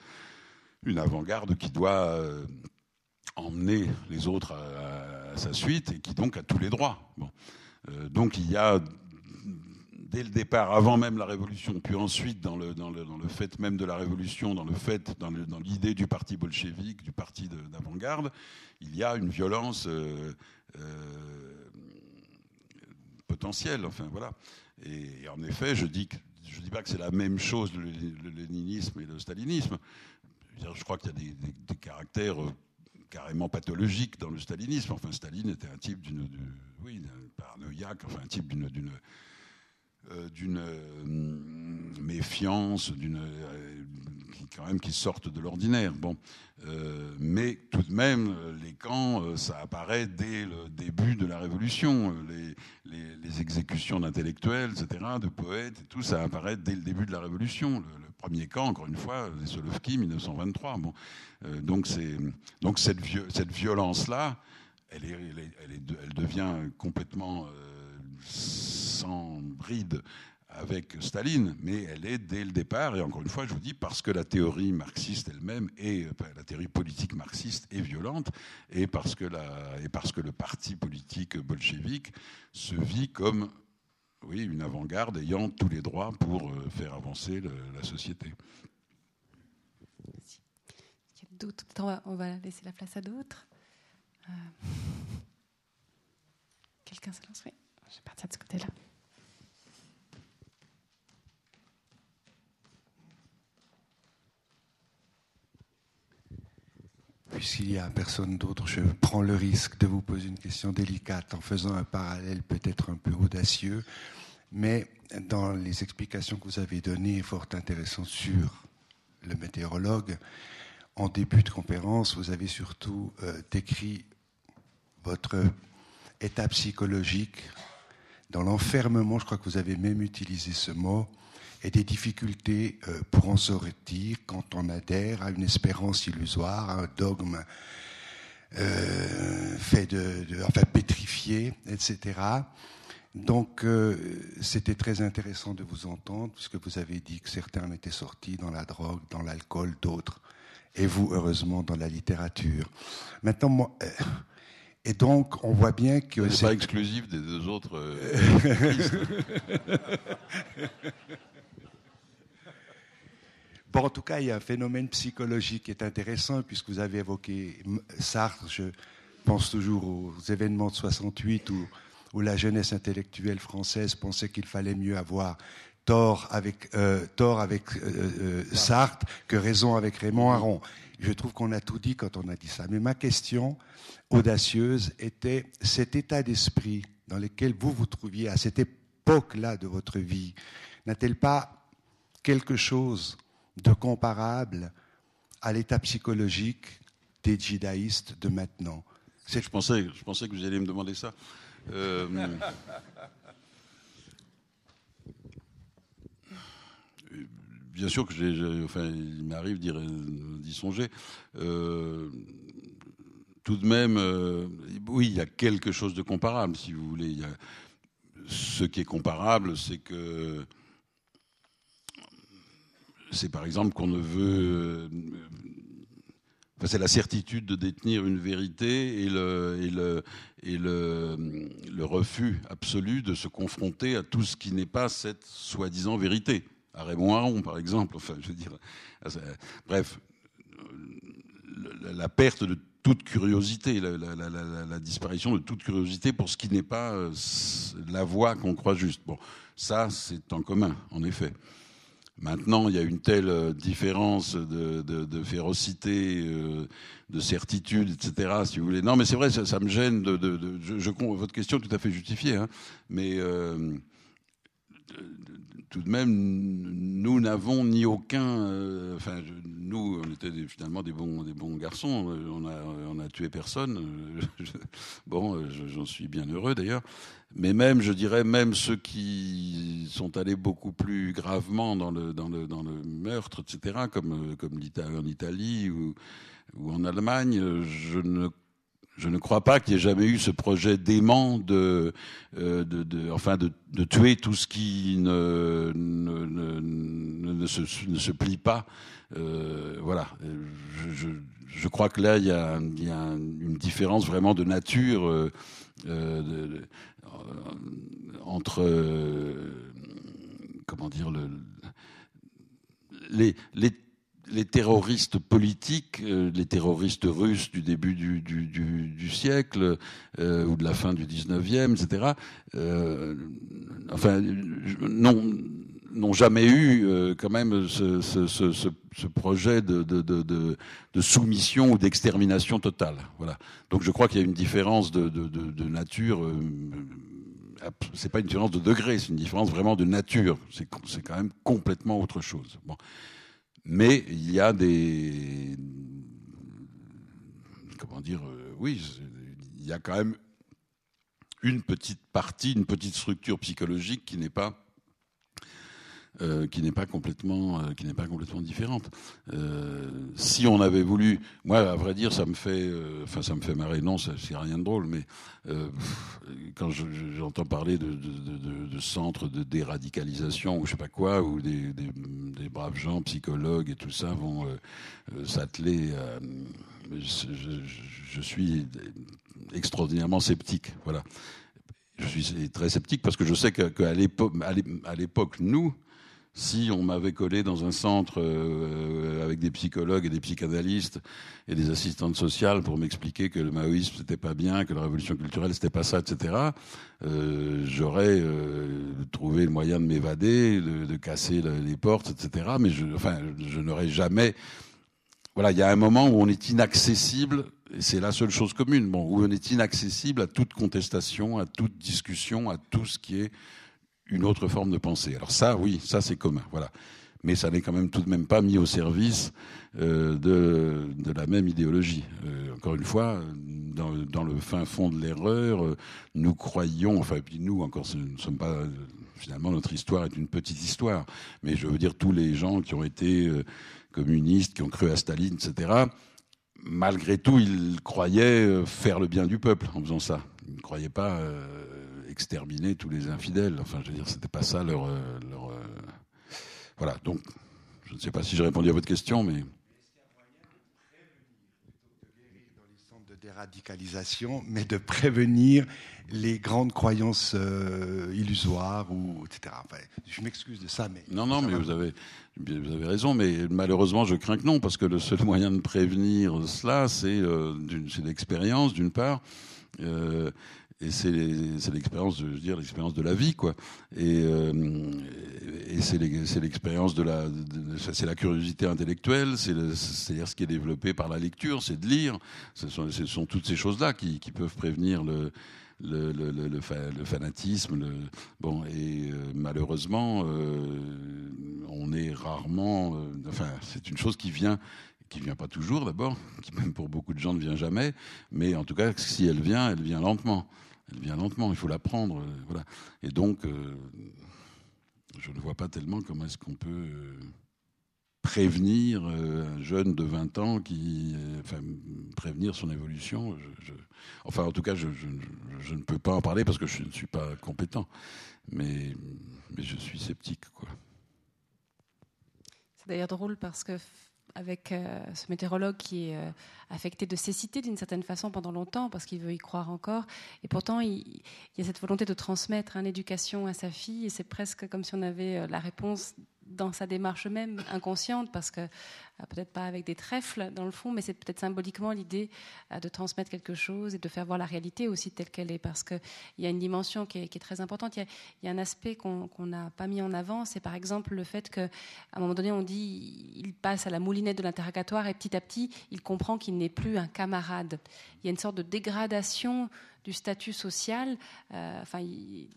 une avant-garde qui doit euh, emmener les autres à, sa suite et qui donc a tous les droits. Euh, donc il y a dès le départ, avant même la révolution, puis ensuite dans le, dans le, dans le fait même de la révolution, dans le fait, dans l'idée du parti bolchevique, du parti d'avant-garde, il y a une violence euh, potentielle. Enfin voilà. Et, en effet, je dis je ne dis pas que c'est la même chose le, le, léninisme et le stalinisme, je crois qu'il y a des, caractères euh, carrément pathologiques dans le stalinisme. Enfin, Staline était un type d'une, paranoïaque, enfin un type d'une, euh, euh, méfiance, d'une qui quand même qui sortent de l'ordinaire. Bon, mais tout de même, les camps, ça apparaît dès le début de la Révolution. Les, exécutions d'intellectuels, etc., de poètes, tout ça apparaît dès le début de la Révolution. Premier camp, encore une fois, les Solovki, 1923. Bon, euh, donc, donc cette, cette violence-là, elle, est, elle, est, elle, devient complètement euh, sans bride avec Staline, mais elle est dès le départ, et encore une fois, je vous dis, parce que la théorie marxiste elle-même, et la théorie politique marxiste est violente, et parce que, la, et parce que le parti politique bolchevique se vit comme oui, une avant-garde ayant tous les droits pour euh, faire avancer la société.
Il y a d'autres? On va laisser la place à d'autres. Euh, quelqu'un se lance Oui, je vais partir de ce côté-là.
Puisqu'il n'y a personne d'autre, je prends le risque de vous poser une question délicate en faisant un parallèle peut-être un peu audacieux, mais dans les explications que vous avez données, fort intéressantes sur le météorologue, en début de conférence, vous avez surtout euh, décrit votre état psychologique dans l'enfermement, je crois que vous avez même utilisé ce mot, et des difficultés euh, pour en sortir quand on adhère à une espérance illusoire, à un dogme euh, fait de, enfin pétrifié, etc. Donc euh, c'était très intéressant de vous entendre puisque vous avez dit que certains étaient sortis dans la drogue, dans l'alcool, d'autres, et vous heureusement dans la littérature. Maintenant, moi, et donc, on voit bien que.
C'est pas exclusif des deux autres.
Bon, en tout cas, il y a un phénomène psychologique qui est intéressant, puisque vous avez évoqué Sartre. Je pense toujours aux événements de 68 où, où la jeunesse intellectuelle française pensait qu'il fallait mieux avoir tort avec, euh, tort avec euh, euh, Sartre que raison avec Raymond Aron. Je trouve qu'on a tout dit quand on a dit ça. Mais ma question audacieuse était cet état d'esprit dans lequel vous vous trouviez à cette époque-là de votre vie, n'a-t-elle pas quelque chose de comparable à l'état psychologique des djihadistes de maintenant?
Je pensais, je pensais que vous alliez me demander ça. Euh, bien sûr que j'ai, enfin, il m'arrive d'y songer. Euh, tout de même, euh, oui, il y a quelque chose de comparable, si vous voulez. Ce qui est comparable, c'est que c'est par exemple qu'on ne veut. Enfin, c'est la certitude de détenir une vérité et le, refus absolu de se confronter à tout ce qui n'est pas cette soi-disant vérité. Raymond Aron, par exemple. Enfin, je veux dire. Bref, la perte de toute curiosité, la, disparition de toute curiosité pour ce qui n'est pas euh, la voie qu'on croit juste. Bon, ça, c'est en commun, en effet. Maintenant, il y a une telle euh, différence de, férocité, euh, de certitude, etc. Si vous voulez. Non, mais c'est vrai, ça, me gêne. De, je, votre question est tout à fait justifiée, hein, mais euh, tout de même, nous n'avons ni aucun. Euh, enfin, nous, on était finalement des bons, des bons garçons. On a, on a tué personne. bon, j'en suis bien heureux d'ailleurs. Mais même, je dirais, même ceux qui sont allés beaucoup plus gravement dans le, dans le, dans le meurtre, etc., comme, comme en Italie ou, ou en Allemagne, je ne je ne crois pas qu'il y ait jamais eu ce projet dément de, euh, de, de enfin de, de, tuer tout ce qui ne, ne, ne, ne, se, se, plie pas. Euh, voilà. Je, je, je, crois que là, il y a, il y a une différence vraiment de nature euh, euh entre comment dire le, les, les les terroristes politiques, euh, les terroristes russes du début du, du, du, du siècle euh, ou de la fin du 19e, etc., euh, enfin, non n'ont jamais eu euh, quand même ce, ce, ce, ce projet de, de, de, de, soumission ou d'extermination totale. Voilà. Donc je crois qu'il y a une différence de, de nature. Euh, c'est pas une différence de degré, c'est une différence vraiment de nature. C'est quand même complètement autre chose. Bon. Mais il y a des. Comment dire euh, Oui, il y a quand même une petite partie, une petite structure psychologique qui n'est pas euh, qui n'est pas complètement euh, qui n'est pas complètement différente. Euh, si on avait voulu, moi à vrai dire ça me fait enfin ça me fait marrer non c'est rien de drôle mais quand j'entends parler de, centres de déradicalisation ou je sais pas quoi où des, des, des braves gens psychologues et tout ça vont s'atteler je, je, suis extraordinairement sceptique voilà je suis très sceptique parce que je sais qu'à l'époque, nous, si on m'avait collé dans un centre euh, avec des psychologues et des psychanalystes et des assistantes sociales pour m'expliquer que le maoïsme c'était pas bien, que la révolution culturelle c'était pas ça, etc., euh, j'aurais euh, trouvé le moyen de m'évader, de, casser les portes, etc. Mais je, enfin, je n'aurais jamais. Voilà, il y a un moment où on est inaccessible. Et c'est la seule chose commune, bon, où on est inaccessible à toute contestation, à toute discussion, à tout ce qui est une autre forme de pensée. Alors ça, oui, ça c'est commun, voilà. Mais ça n'est quand même tout de même pas mis au service euh, de, la même idéologie. Euh, encore une fois, dans, le fin fond de l'erreur, euh, nous croyons, enfin, puis nous encore, nous ne sommes pas. Finalement, notre histoire est une petite histoire. Mais je veux dire, tous les gens qui ont été communistes, qui ont cru à Staline, etc., malgré tout, ils croyaient faire le bien du peuple en faisant ça. Ils ne croyaient pas exterminer tous les infidèles. Enfin, je veux dire, c'était pas ça leur. Euh, leur euh... Voilà. Donc, je ne sais pas si j'ai répondu à votre question, mais.
déradicalisation, mais de prévenir les grandes croyances euh, illusoires ou etc. Enfin, je m'excuse de ça, mais
non, non, mais vous avez vous avez raison, mais malheureusement, je crains que non, parce que le seul moyen de prévenir cela, c'est euh, l'expérience d'une part. Euh, et c'est l'expérience, veux dire, l'expérience de la vie, quoi. Et, euh, c'est l'expérience de la, c'est la curiosité intellectuelle, c'est-à-dire ce qui est développé par la lecture, c'est de lire. Ce sont, toutes ces choses-là qui, qui, peuvent prévenir le, fanatisme. Bon, et euh, malheureusement, euh, on est rarement. Enfin, c'est une chose qui vient qui vient pas toujours d'abord, qui même pour beaucoup de gens ne vient jamais, mais en tout cas, si elle vient, elle vient lentement. Elle vient lentement, il faut l'apprendre. Euh, voilà. Et donc, euh, je ne vois pas tellement comment est-ce qu'on peut euh, prévenir un jeune de 20 ans qui. Enfin, prévenir son évolution. enfin, en tout cas, je, je, ne peux pas en parler parce que je ne suis pas compétent. Mais, mais je suis sceptique, quoi.
C'est d'ailleurs drôle parce que avec euh, ce météorologue qui est euh, affecté de cécité d'une certaine façon pendant longtemps parce qu'il veut y croire encore. Et pourtant, il, y a cette volonté de transmettre une éducation à sa fille et c'est presque comme si on avait euh, la réponse dans sa démarche même inconsciente, parce que euh, peut-être pas avec des trèfles dans le fond, mais c'est peut-être symboliquement l'idée euh, de transmettre quelque chose et de faire voir la réalité aussi telle qu'elle est, parce qu'il y a une dimension qui est, très importante. Il y, a, un aspect qu'on n'a pas mis en avant, c'est par exemple le fait qu'à un moment donné, on dit il passe à la moulinette de l'interrogatoire et petit à petit, il comprend qu'il n'est plus un camarade. Il y a une sorte de dégradation du statut social, euh, enfin,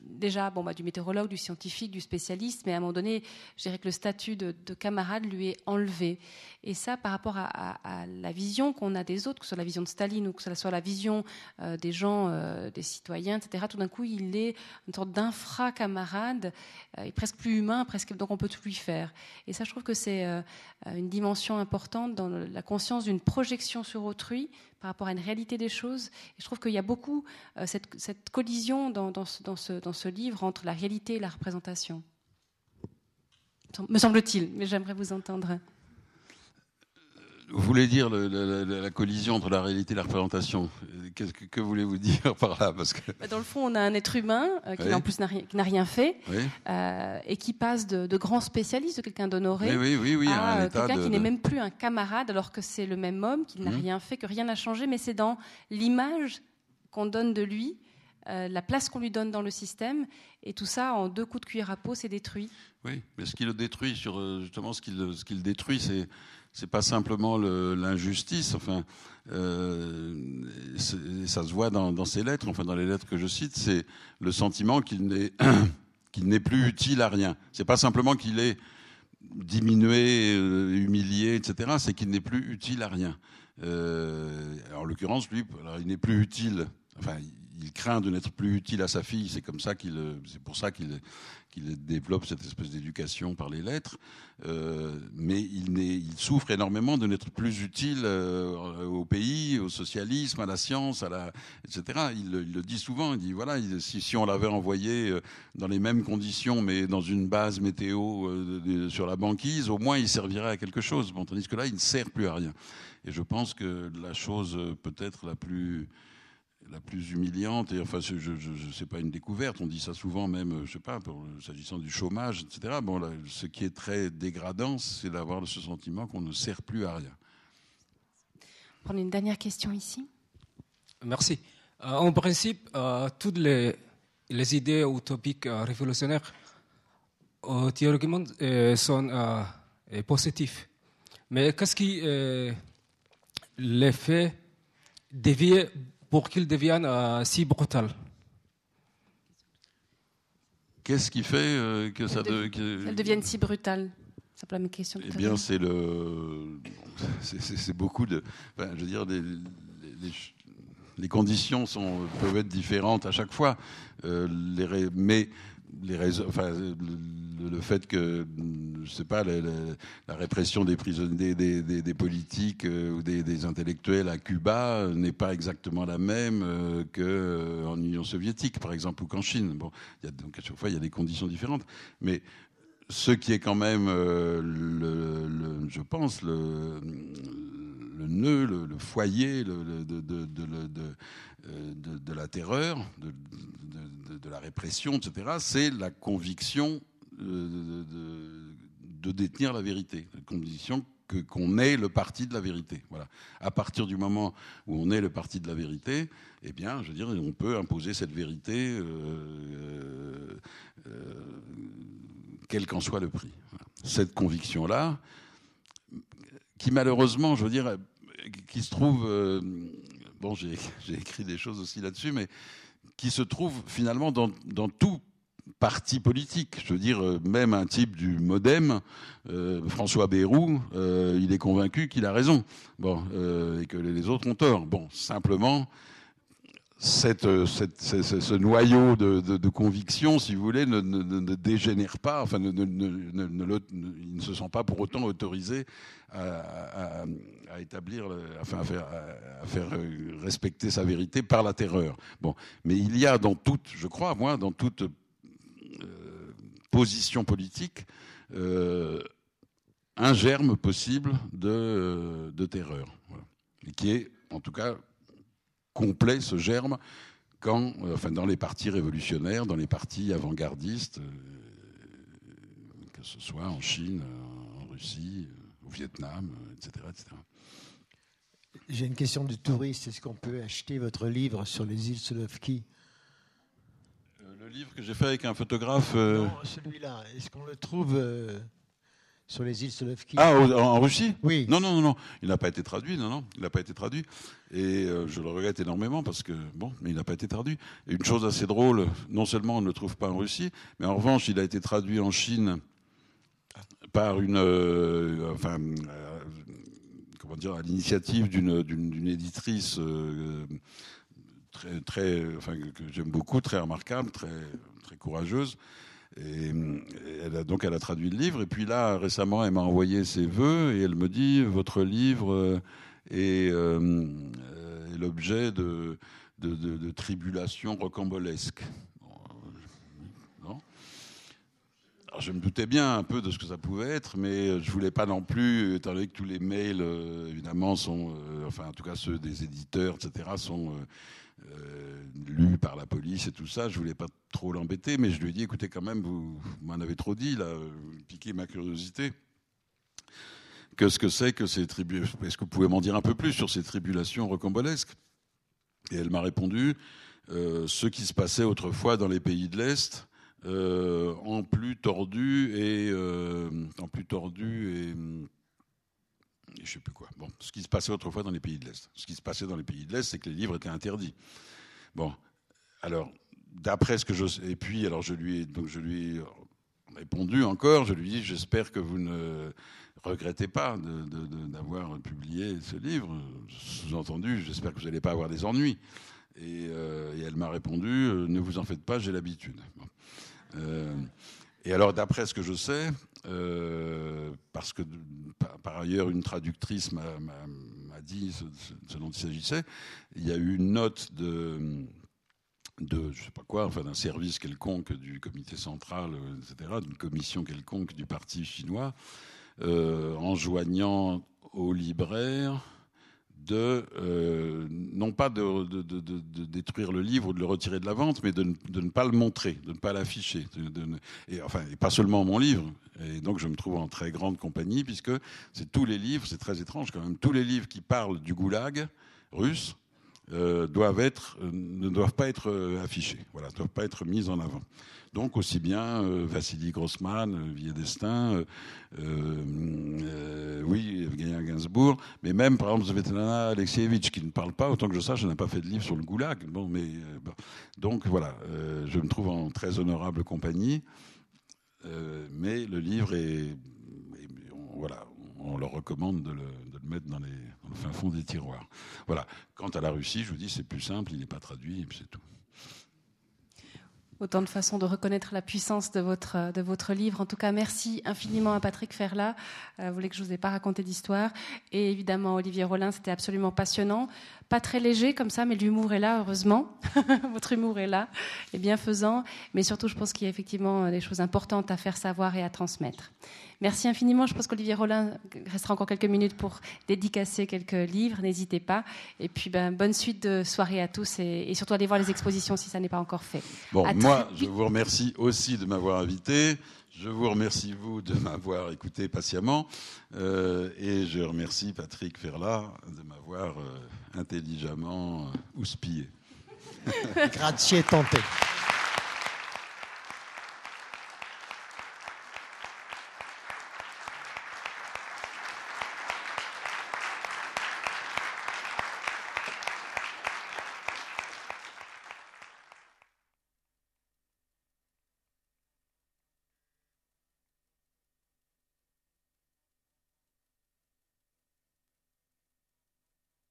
déjà, bon, bah, du météorologue, du scientifique, du spécialiste, mais à un moment donné, je dirais que le statut de, camarade lui est enlevé. Et ça, par rapport à, la vision qu'on a des autres, que ce soit la vision de Staline ou que ce soit la vision euh, des gens, euh, des citoyens, etc., tout d'un coup, il est une sorte d'infra-camarade, est presque plus humain, presque, donc on peut tout lui faire. Et ça, je trouve que c'est une dimension importante dans la conscience d'une projection sur autrui par rapport à une réalité des choses. Je trouve qu'il y a beaucoup euh, cette, collision dans, ce, livre entre la réalité et la représentation. Me semble-t-il, mais j'aimerais vous entendre.
Vous voulez dire la, collision entre la réalité et la représentation que, que voulez-vous dire par là? Parce que...
Bah, dans le fond, on a un être humain euh, qui, en plus, n'a rien, fait euh, et qui passe de, de grand spécialiste, de quelqu'un d'honoré, à, euh, quelqu'un qui n'est même plus un camarade, alors que c'est le même homme, qui n'a mmh. rien fait, que rien n'a changé, mais c'est dans l'image qu'on donne de lui, la place qu'on lui donne dans le système, et tout ça, en deux coups de cuillère à peau, c'est détruit.
Oui, mais ce qui le détruit, sur, justement, ce qui ce qui le détruit, c'est c'est pas simplement l'injustice. Enfin, euh, ça se voit dans, dans, ces lettres, enfin dans les lettres que je cite, c'est le sentiment qu'il n'est qu'il n'est plus utile à rien. C'est pas simplement qu'il est diminué, euh, humilié, etc. C'est qu'il n'est plus utile à rien. Euh, en l'occurrence, lui, il n'est plus utile. Enfin, il craint de n'être plus utile à sa fille. C'est comme ça qu'il, c'est pour ça qu'il qu'il développe cette espèce d'éducation par les lettres. Euh, mais il, souffre énormément de n'être plus utile euh, au pays, au socialisme, à la science, etc. Il, le dit souvent. Il dit voilà, si, on l'avait envoyé euh, dans les mêmes conditions, mais dans une base météo sur la banquise, au moins il servirait à quelque chose. Bon, tandis que là, il ne sert plus à rien. Et je pense que la chose peut-être la plus la plus humiliante, et enfin, je ne sais pas une découverte, on dit ça souvent même, je sais pas, s'agissant du chômage, etc. Bon, ce qui est très dégradant, c'est d'avoir ce sentiment qu'on ne sert plus à rien.
Prendre une dernière question ici.
Merci. Euh, en principe, euh, toutes les, les, idées utopiques euh, révolutionnaires, théoriquement, sont positives. Mais qu'est-ce qui les fait dévier pour qu'il devienne euh, si brutal.
Qu'est-ce qui fait euh, que ça,
devienne si brutal C'est la même question.
Eh bien, c'est le, c'est beaucoup de, je veux dire, les, les, conditions sont, peuvent être différentes à chaque fois, euh, les, mais le, fait que, je sais pas, la, répression des prisonniers, des, politiques euh, ou des, intellectuels à Cuba n'est pas exactement la même euh, qu'en euh, Union soviétique, par exemple, ou qu'en Chine. Bon, donc à chaque fois, il y a des conditions différentes, mais ce qui est quand même, le, je pense, le, le nœud, le, foyer de, de, de, la terreur, de, la répression, etc., c'est la conviction de, détenir la vérité, la conviction qu'on est le parti de la vérité. Voilà. À partir du moment où on est le parti de la vérité, eh bien, je veux dire, on peut imposer cette vérité, euh, euh, quel qu'en soit le prix. Cette conviction-là, qui malheureusement, je veux dire, qui se trouve, euh, bon, j'ai écrit des choses aussi là-dessus, mais qui se trouve finalement dans, dans tout parti politique. Je veux dire, euh, même un type du MoDem, euh, François Bayrou, euh, il est convaincu qu'il a raison, bon, et que les autres ont tort. Bon, simplement, cette, cette, ce noyau de, de, conviction, si vous voulez, ne, dégénère pas, enfin, il ne se sent pas pour autant autorisé à, établir, enfin, à faire, faire, respecter sa vérité par la terreur. Bon, mais il y a dans toute, je crois, moi, dans toute euh, position politique, euh, un germe possible de, terreur, qui est, en tout cas, complet, ce germe, quand, euh, enfin, dans les partis révolutionnaires, dans les partis avant-gardistes, euh, que ce soit en Chine, en Russie, au Vietnam, etc. etc.
J'ai une question du touriste. Est-ce qu'on peut acheter votre livre sur les îles Solovki
euh, Le livre que j'ai fait avec un photographe. Euh...
Non, celui-là. Est-ce qu'on le trouve euh, sur les îles Solovki
Ah, en, Russie
Oui.
Non, non, non, non. Il n'a pas été traduit. Non, non. Il n'a pas été traduit. Et euh, je le regrette énormément parce que bon, mais il n'a pas été traduit. Et une chose assez drôle, non seulement on ne le trouve pas en Russie, mais en revanche, il a été traduit en Chine par une, euh, enfin, euh, comment dire, à l'initiative d'une, éditrice très, très, enfin, que j'aime beaucoup, très remarquable, très, très courageuse. Et, et elle a, donc elle a traduit le livre. Et puis là, récemment, elle m'a envoyé ses vœux et elle me dit votre livre est, euh, est l'objet de, de tribulations rocambolesques. Non je me doutais bien un peu de ce que ça pouvait être, mais je voulais pas non plus, étant donné que tous les mails, euh, évidemment, sont, euh, enfin, en tout cas ceux des éditeurs, etc., sont euh, euh, lus par la police et tout ça. Je voulais pas trop l'embêter, mais je lui ai dit, écoutez, quand même, vous, vous m'en avez trop dit, là, piquez ma curiosité. Qu'est-ce que c'est que ces tribulations Est-ce que vous pouvez m'en dire un peu plus sur ces tribulations rocambolesques? Et elle m'a répondu, euh, ce qui se passait autrefois dans les pays de l'Est, euh, en plus tordu et euh, en plus tordu et, et je sais plus quoi. Bon, ce qui se passait autrefois dans les pays de l'Est. Ce qui se passait dans les pays de l'Est, c'est que les livres étaient interdits. Bon, alors d'après ce que je et puis alors je lui ai donc je lui ai répondu encore. Je lui dit j'espère que vous ne regrettez pas d'avoir publié ce livre. Sous-entendu, j'espère que vous n'allez pas avoir des ennuis. Et, euh, et elle m'a répondu euh, ne vous en faites pas, j'ai l'habitude. Bon. Euh, et alors, d'après ce que je sais, euh, parce que par, ailleurs une traductrice m'a dit ce, dont il s'agissait, il y a eu une note de sais pas quoi, enfin d'un service quelconque du comité central, etc., d'une commission quelconque du parti chinois, euh, enjoignant aux libraires de euh, non pas de, détruire le livre ou de le retirer de la vente, mais de, ne pas le montrer, de ne pas l'afficher. Et enfin, et pas seulement mon livre. Et donc, je me trouve en très grande compagnie puisque c'est tous les livres, c'est très étrange quand même, tous les livres qui parlent du goulag russe euh, doivent être, euh, ne doivent pas être euh, affichés, voilà, ne doivent pas être mis en avant. Donc aussi bien Vassili Grossman, Destin, euh, oui, Evgenia Gainsbourg, mais même par exemple Svetlana Alexievitch qui ne parle pas, autant que je sache, je n'ai pas fait de livre sur le goulag. Bon, mais donc voilà, je me trouve en très honorable compagnie, mais le livre est, voilà, on leur recommande de le, de le mettre dans, les, dans, le fin fond des tiroirs. Voilà. Quant à la Russie, je vous dis, c'est plus simple, il n'est pas traduit, et puis c'est tout.
Autant de façons de reconnaître la puissance de votre, de votre livre. En tout cas, merci infiniment à Patrick Ferla. Euh, vous voulez que je vous ai pas raconté d'histoire. Et évidemment, Olivier Rollin, c'était absolument passionnant. Pas très léger comme ça, mais l'humour est là, heureusement. votre humour est là, et bienfaisant. Mais surtout, je pense qu'il y a effectivement des choses importantes à faire savoir et à transmettre. Merci infiniment. Je pense qu'Olivier Rollin restera encore quelques minutes pour dédicacer quelques livres. N'hésitez pas. Et puis, ben, bonne suite de soirée à tous et, et surtout allez voir les expositions si ça n'est pas encore fait.
Bon, à moi, je vous remercie aussi de m'avoir invité. Je vous remercie, vous, de m'avoir écouté patiemment. Euh, et je remercie Patrick Ferla de m'avoir euh, intelligemment euh, houspillé.
Tante.